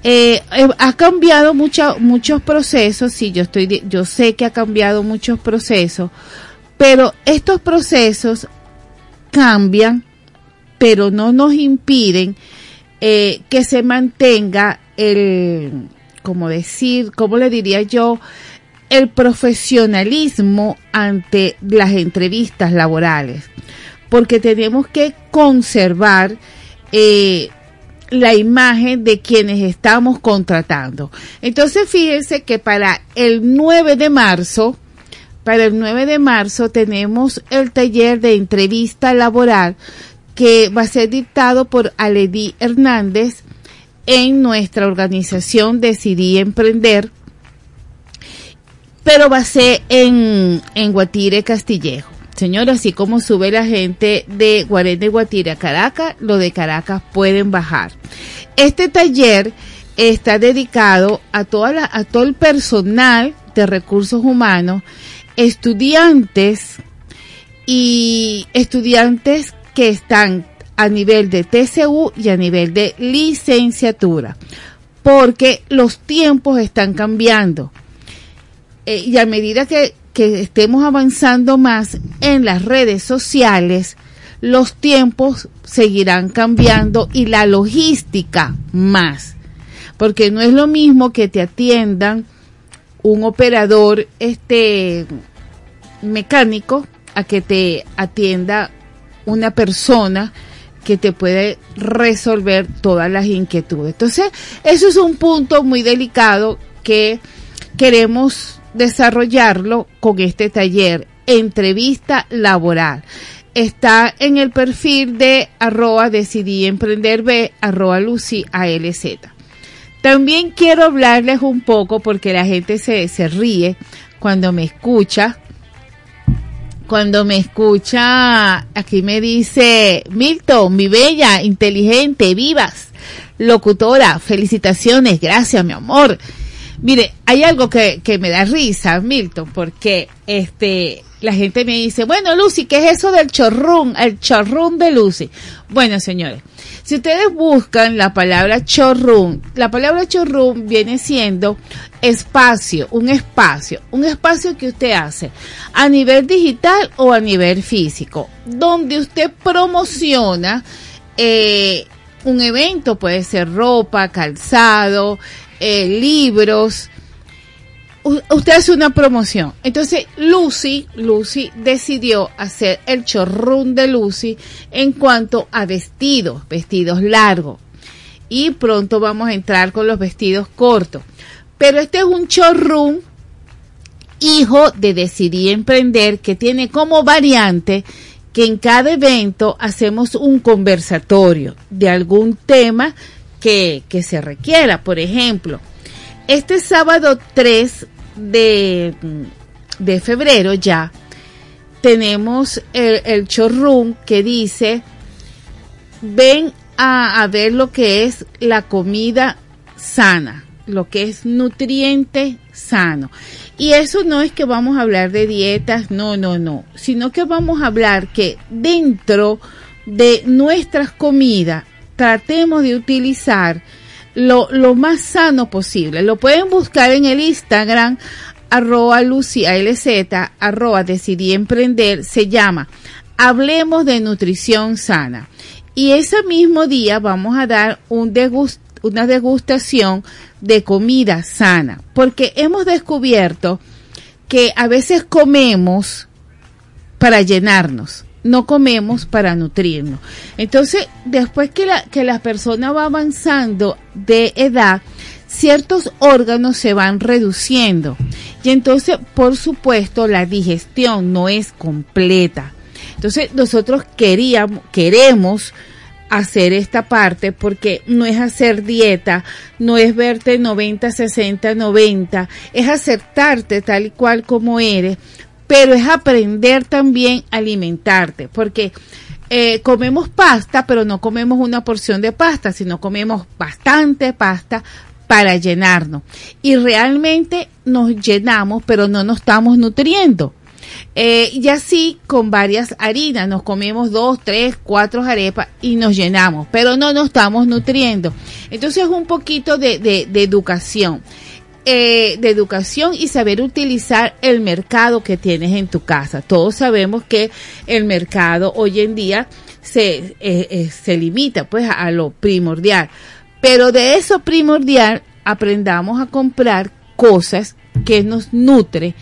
Eh, eh, ha cambiado muchos procesos, sí, yo estoy, yo sé que ha cambiado muchos procesos, pero estos procesos cambian, pero no nos impiden eh, que se mantenga el, como decir, ¿cómo le diría yo? El profesionalismo ante las entrevistas laborales, porque tenemos que conservar eh, la imagen de quienes estamos contratando. Entonces, fíjense que para el 9 de marzo, para el 9 de marzo tenemos el taller de entrevista laboral que va a ser dictado por Aledi Hernández en nuestra organización Decidí Emprender, pero ser en, en Guatire, Castillejo. Señor, así como sube la gente de Guarén de Guatire a Caracas, lo de Caracas pueden bajar. Este taller está dedicado a, toda la, a todo el personal de recursos humanos, estudiantes y estudiantes que están a nivel de TCU y a nivel de licenciatura, porque los tiempos están cambiando. Eh, y a medida que, que estemos avanzando más en las redes sociales, los tiempos seguirán cambiando y la logística más. Porque no es lo mismo que te atiendan un operador este mecánico a que te atienda una persona que te puede resolver todas las inquietudes. Entonces, eso es un punto muy delicado que queremos desarrollarlo con este taller, entrevista laboral. Está en el perfil de arroba decidí emprender B, arroba Lucy ALZ. También quiero hablarles un poco porque la gente se, se ríe cuando me escucha. Cuando me escucha, aquí me dice, Milton, mi bella, inteligente, vivas, locutora, felicitaciones, gracias, mi amor. Mire, hay algo que, que me da risa, Milton, porque este, la gente me dice, bueno, Lucy, ¿qué es eso del chorrón? El chorrón de Lucy. Bueno, señores, si ustedes buscan la palabra chorrón, la palabra chorrón viene siendo espacio, un espacio, un espacio que usted hace a nivel digital o a nivel físico, donde usted promociona eh, un evento, puede ser ropa, calzado, eh, libros, usted hace una promoción. Entonces, Lucy, Lucy decidió hacer el chorrón de Lucy en cuanto a vestidos, vestidos largos. Y pronto vamos a entrar con los vestidos cortos. Pero este es un showroom hijo de Decidí Emprender que tiene como variante que en cada evento hacemos un conversatorio de algún tema que, se requiera. Por ejemplo, este sábado 3 de, de febrero ya tenemos el, el showroom que dice ven a, a ver lo que es la comida sana, lo que es nutriente sano. Y eso no es que vamos a hablar de dietas, no, no, no, sino que vamos a hablar que dentro de nuestras comidas tratemos de utilizar lo, lo más sano posible. Lo pueden buscar en el Instagram arroba lucialz arroba decidí emprender se llama Hablemos de Nutrición Sana. Y ese mismo día vamos a dar una degustación de comida sana, porque hemos descubierto que a veces comemos para llenarnos, no comemos para nutrirnos. Entonces, después que la, que la persona va avanzando de edad, ciertos órganos se van reduciendo. Y entonces, por supuesto, la digestión no es completa. Entonces, nosotros queríamos, queremos hacer esta parte porque no es hacer dieta, no es verte 90, 60, 90, es aceptarte tal y cual como eres, pero es aprender también a alimentarte, porque eh, comemos pasta, pero no comemos una porción de pasta, sino comemos bastante pasta para llenarnos. Y realmente nos llenamos, pero no nos estamos nutriendo. Eh, y así con varias harinas, nos comemos dos, tres, cuatro arepas y nos llenamos, pero no nos estamos nutriendo. Entonces es un poquito de, de, de educación. Eh, de educación y saber utilizar el mercado que tienes en tu casa. Todos sabemos que el mercado hoy en día se, eh, eh, se limita pues a, lo primordial, pero de eso primordial aprendamos a comprar cosas que nos nutre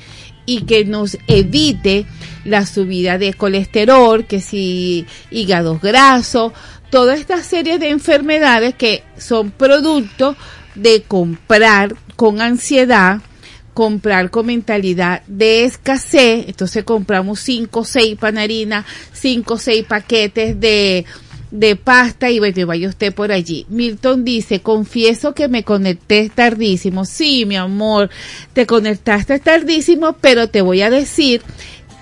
y que nos evite la subida de colesterol, que si hígados grasos, toda esta serie de enfermedades que son producto de comprar con ansiedad, comprar con mentalidad de escasez, entonces compramos cinco seis panarinas, cinco seis paquetes de, de pasta y bueno, vaya usted por allí. Milton dice, confieso que me conecté tardísimo. Sí, mi amor, te conectaste tardísimo, pero te voy a decir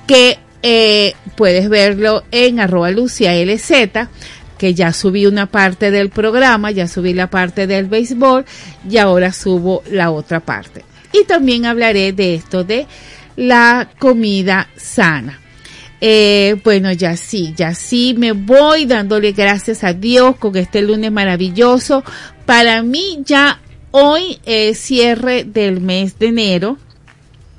que eh, puedes verlo en arroba Lucia LZ, que ya subí una parte del programa, ya subí la parte del béisbol y ahora subo la otra parte. Y también hablaré de esto de la comida sana. Eh, bueno, ya sí, ya sí, me voy dándole gracias a Dios con este lunes maravilloso. Para mí ya hoy es cierre del mes de enero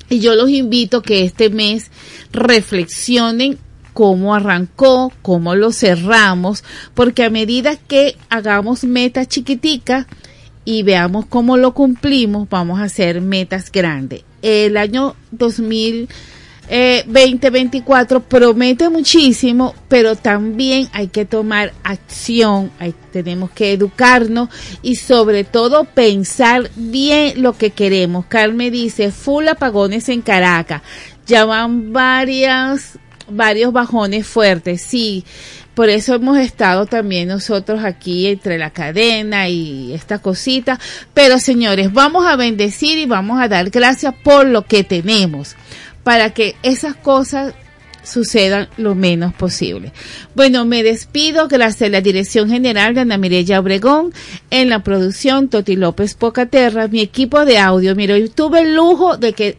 y yo los invito que este mes reflexionen cómo arrancó, cómo lo cerramos, porque a medida que hagamos metas chiquiticas y veamos cómo lo cumplimos, vamos a hacer metas grandes. El año 2000 eh, 2024 promete muchísimo, pero también hay que tomar acción, tenemos que educarnos y sobre todo pensar bien lo que queremos. Carmen dice, full apagones en Caracas, ya van varias, varios bajones fuertes, sí. Por eso hemos estado también nosotros aquí entre la cadena y esta cosita. Pero señores, vamos a bendecir y vamos a dar gracias por lo que tenemos para que esas cosas sucedan lo menos posible. Bueno, me despido gracias a la dirección general de Ana Mireya Obregón, en la producción Toti López Pocaterra, mi equipo de audio. Mira, yo tuve el lujo de que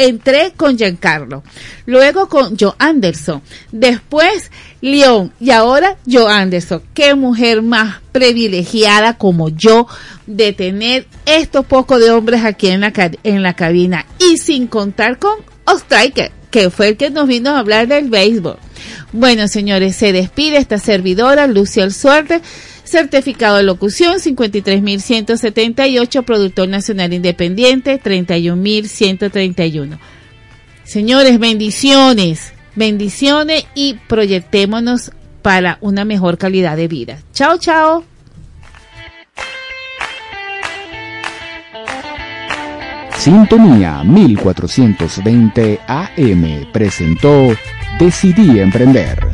entré con Giancarlo, luego con Joe Anderson, después León y ahora Joe Anderson. Qué mujer más privilegiada como yo de tener estos pocos de hombres aquí en la, en la cabina y sin contar con Ostriker, que fue el que nos vino a hablar del béisbol. Bueno, señores, se despide esta servidora, Lucia El Suerte, certificado de locución 53.178, productor nacional independiente 31.131. Señores, bendiciones, bendiciones y proyectémonos para una mejor calidad de vida. Chao, chao. Sintonía 1420 AM presentó Decidí Emprender.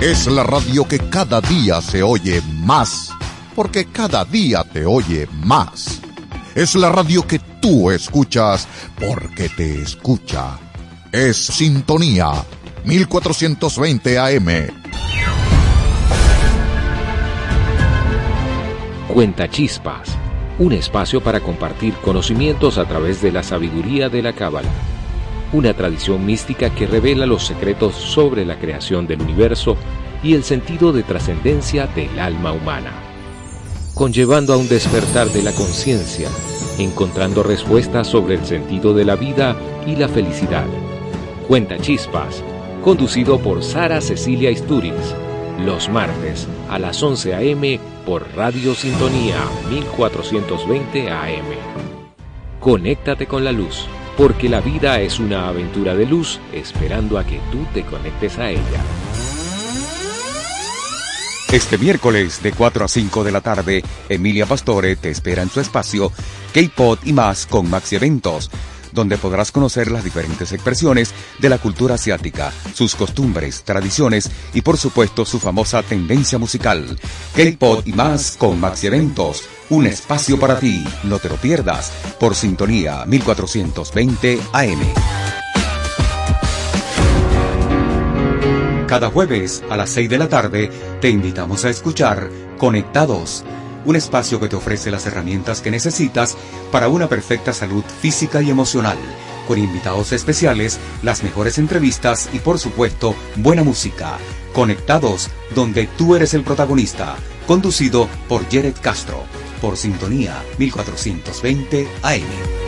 Es la radio que cada día se oye más, porque cada día te oye más. Es la radio que tú escuchas, porque te escucha. Es Sintonía 1420 AM. Cuenta Chispas, un espacio para compartir conocimientos a través de la sabiduría de la Cábala, una tradición mística que revela los secretos sobre la creación del universo y el sentido de trascendencia del alma humana, conllevando a un despertar de la conciencia, encontrando respuestas sobre el sentido de la vida y la felicidad. Cuenta Chispas, conducido por Sara Cecilia Isturiz, los martes a las 11 a.m. por Radio Sintonía 1420 AM. Conéctate con la luz, porque la vida es una aventura de luz esperando a que tú te conectes a ella. Este miércoles de 4 a 5 de la tarde, Emilia Pastore te espera en su espacio K-Pod y más con Maxi Eventos, donde podrás conocer las diferentes expresiones de la cultura asiática, sus costumbres, tradiciones y por supuesto su famosa tendencia musical. K-Pod y más con Maxi Eventos, un espacio para ti, no te lo pierdas, por sintonía 1420 AM. Cada jueves a las 6 de la tarde te invitamos a escuchar Conectados, un espacio que te ofrece las herramientas que necesitas para una perfecta salud física y emocional, con invitados especiales, las mejores entrevistas y por supuesto buena música. Conectados, donde tú eres el protagonista, conducido por Jared Castro, por Sintonía 1420 AM.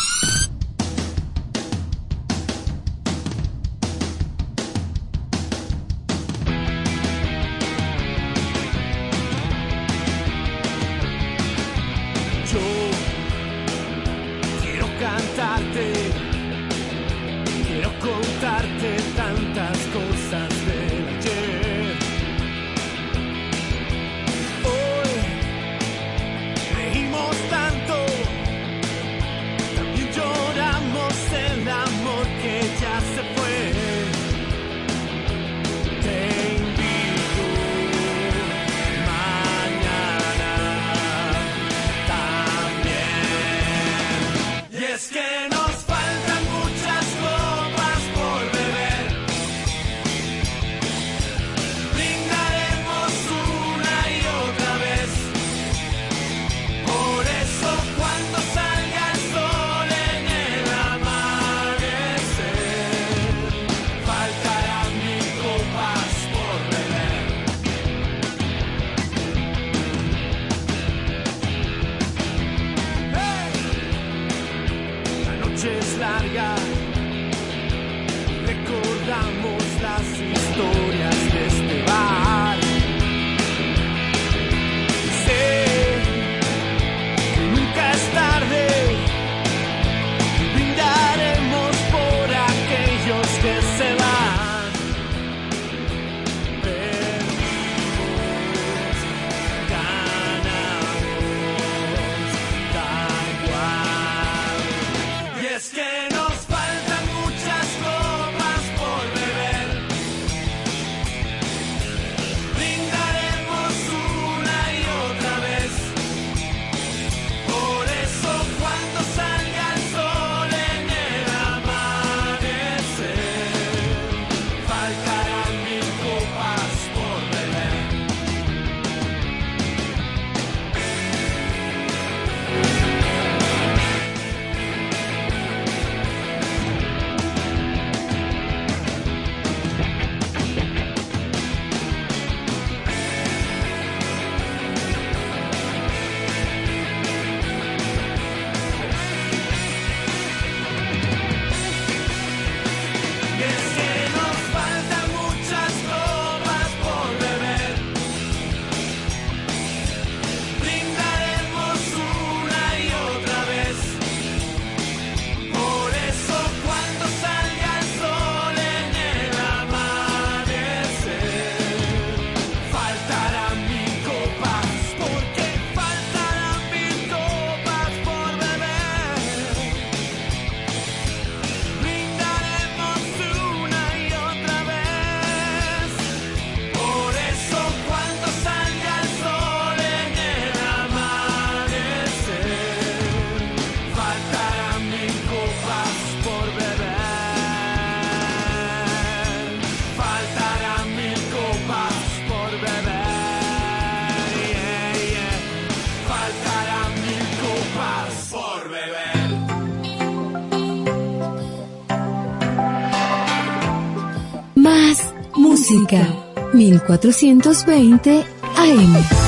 Música 1420 AM.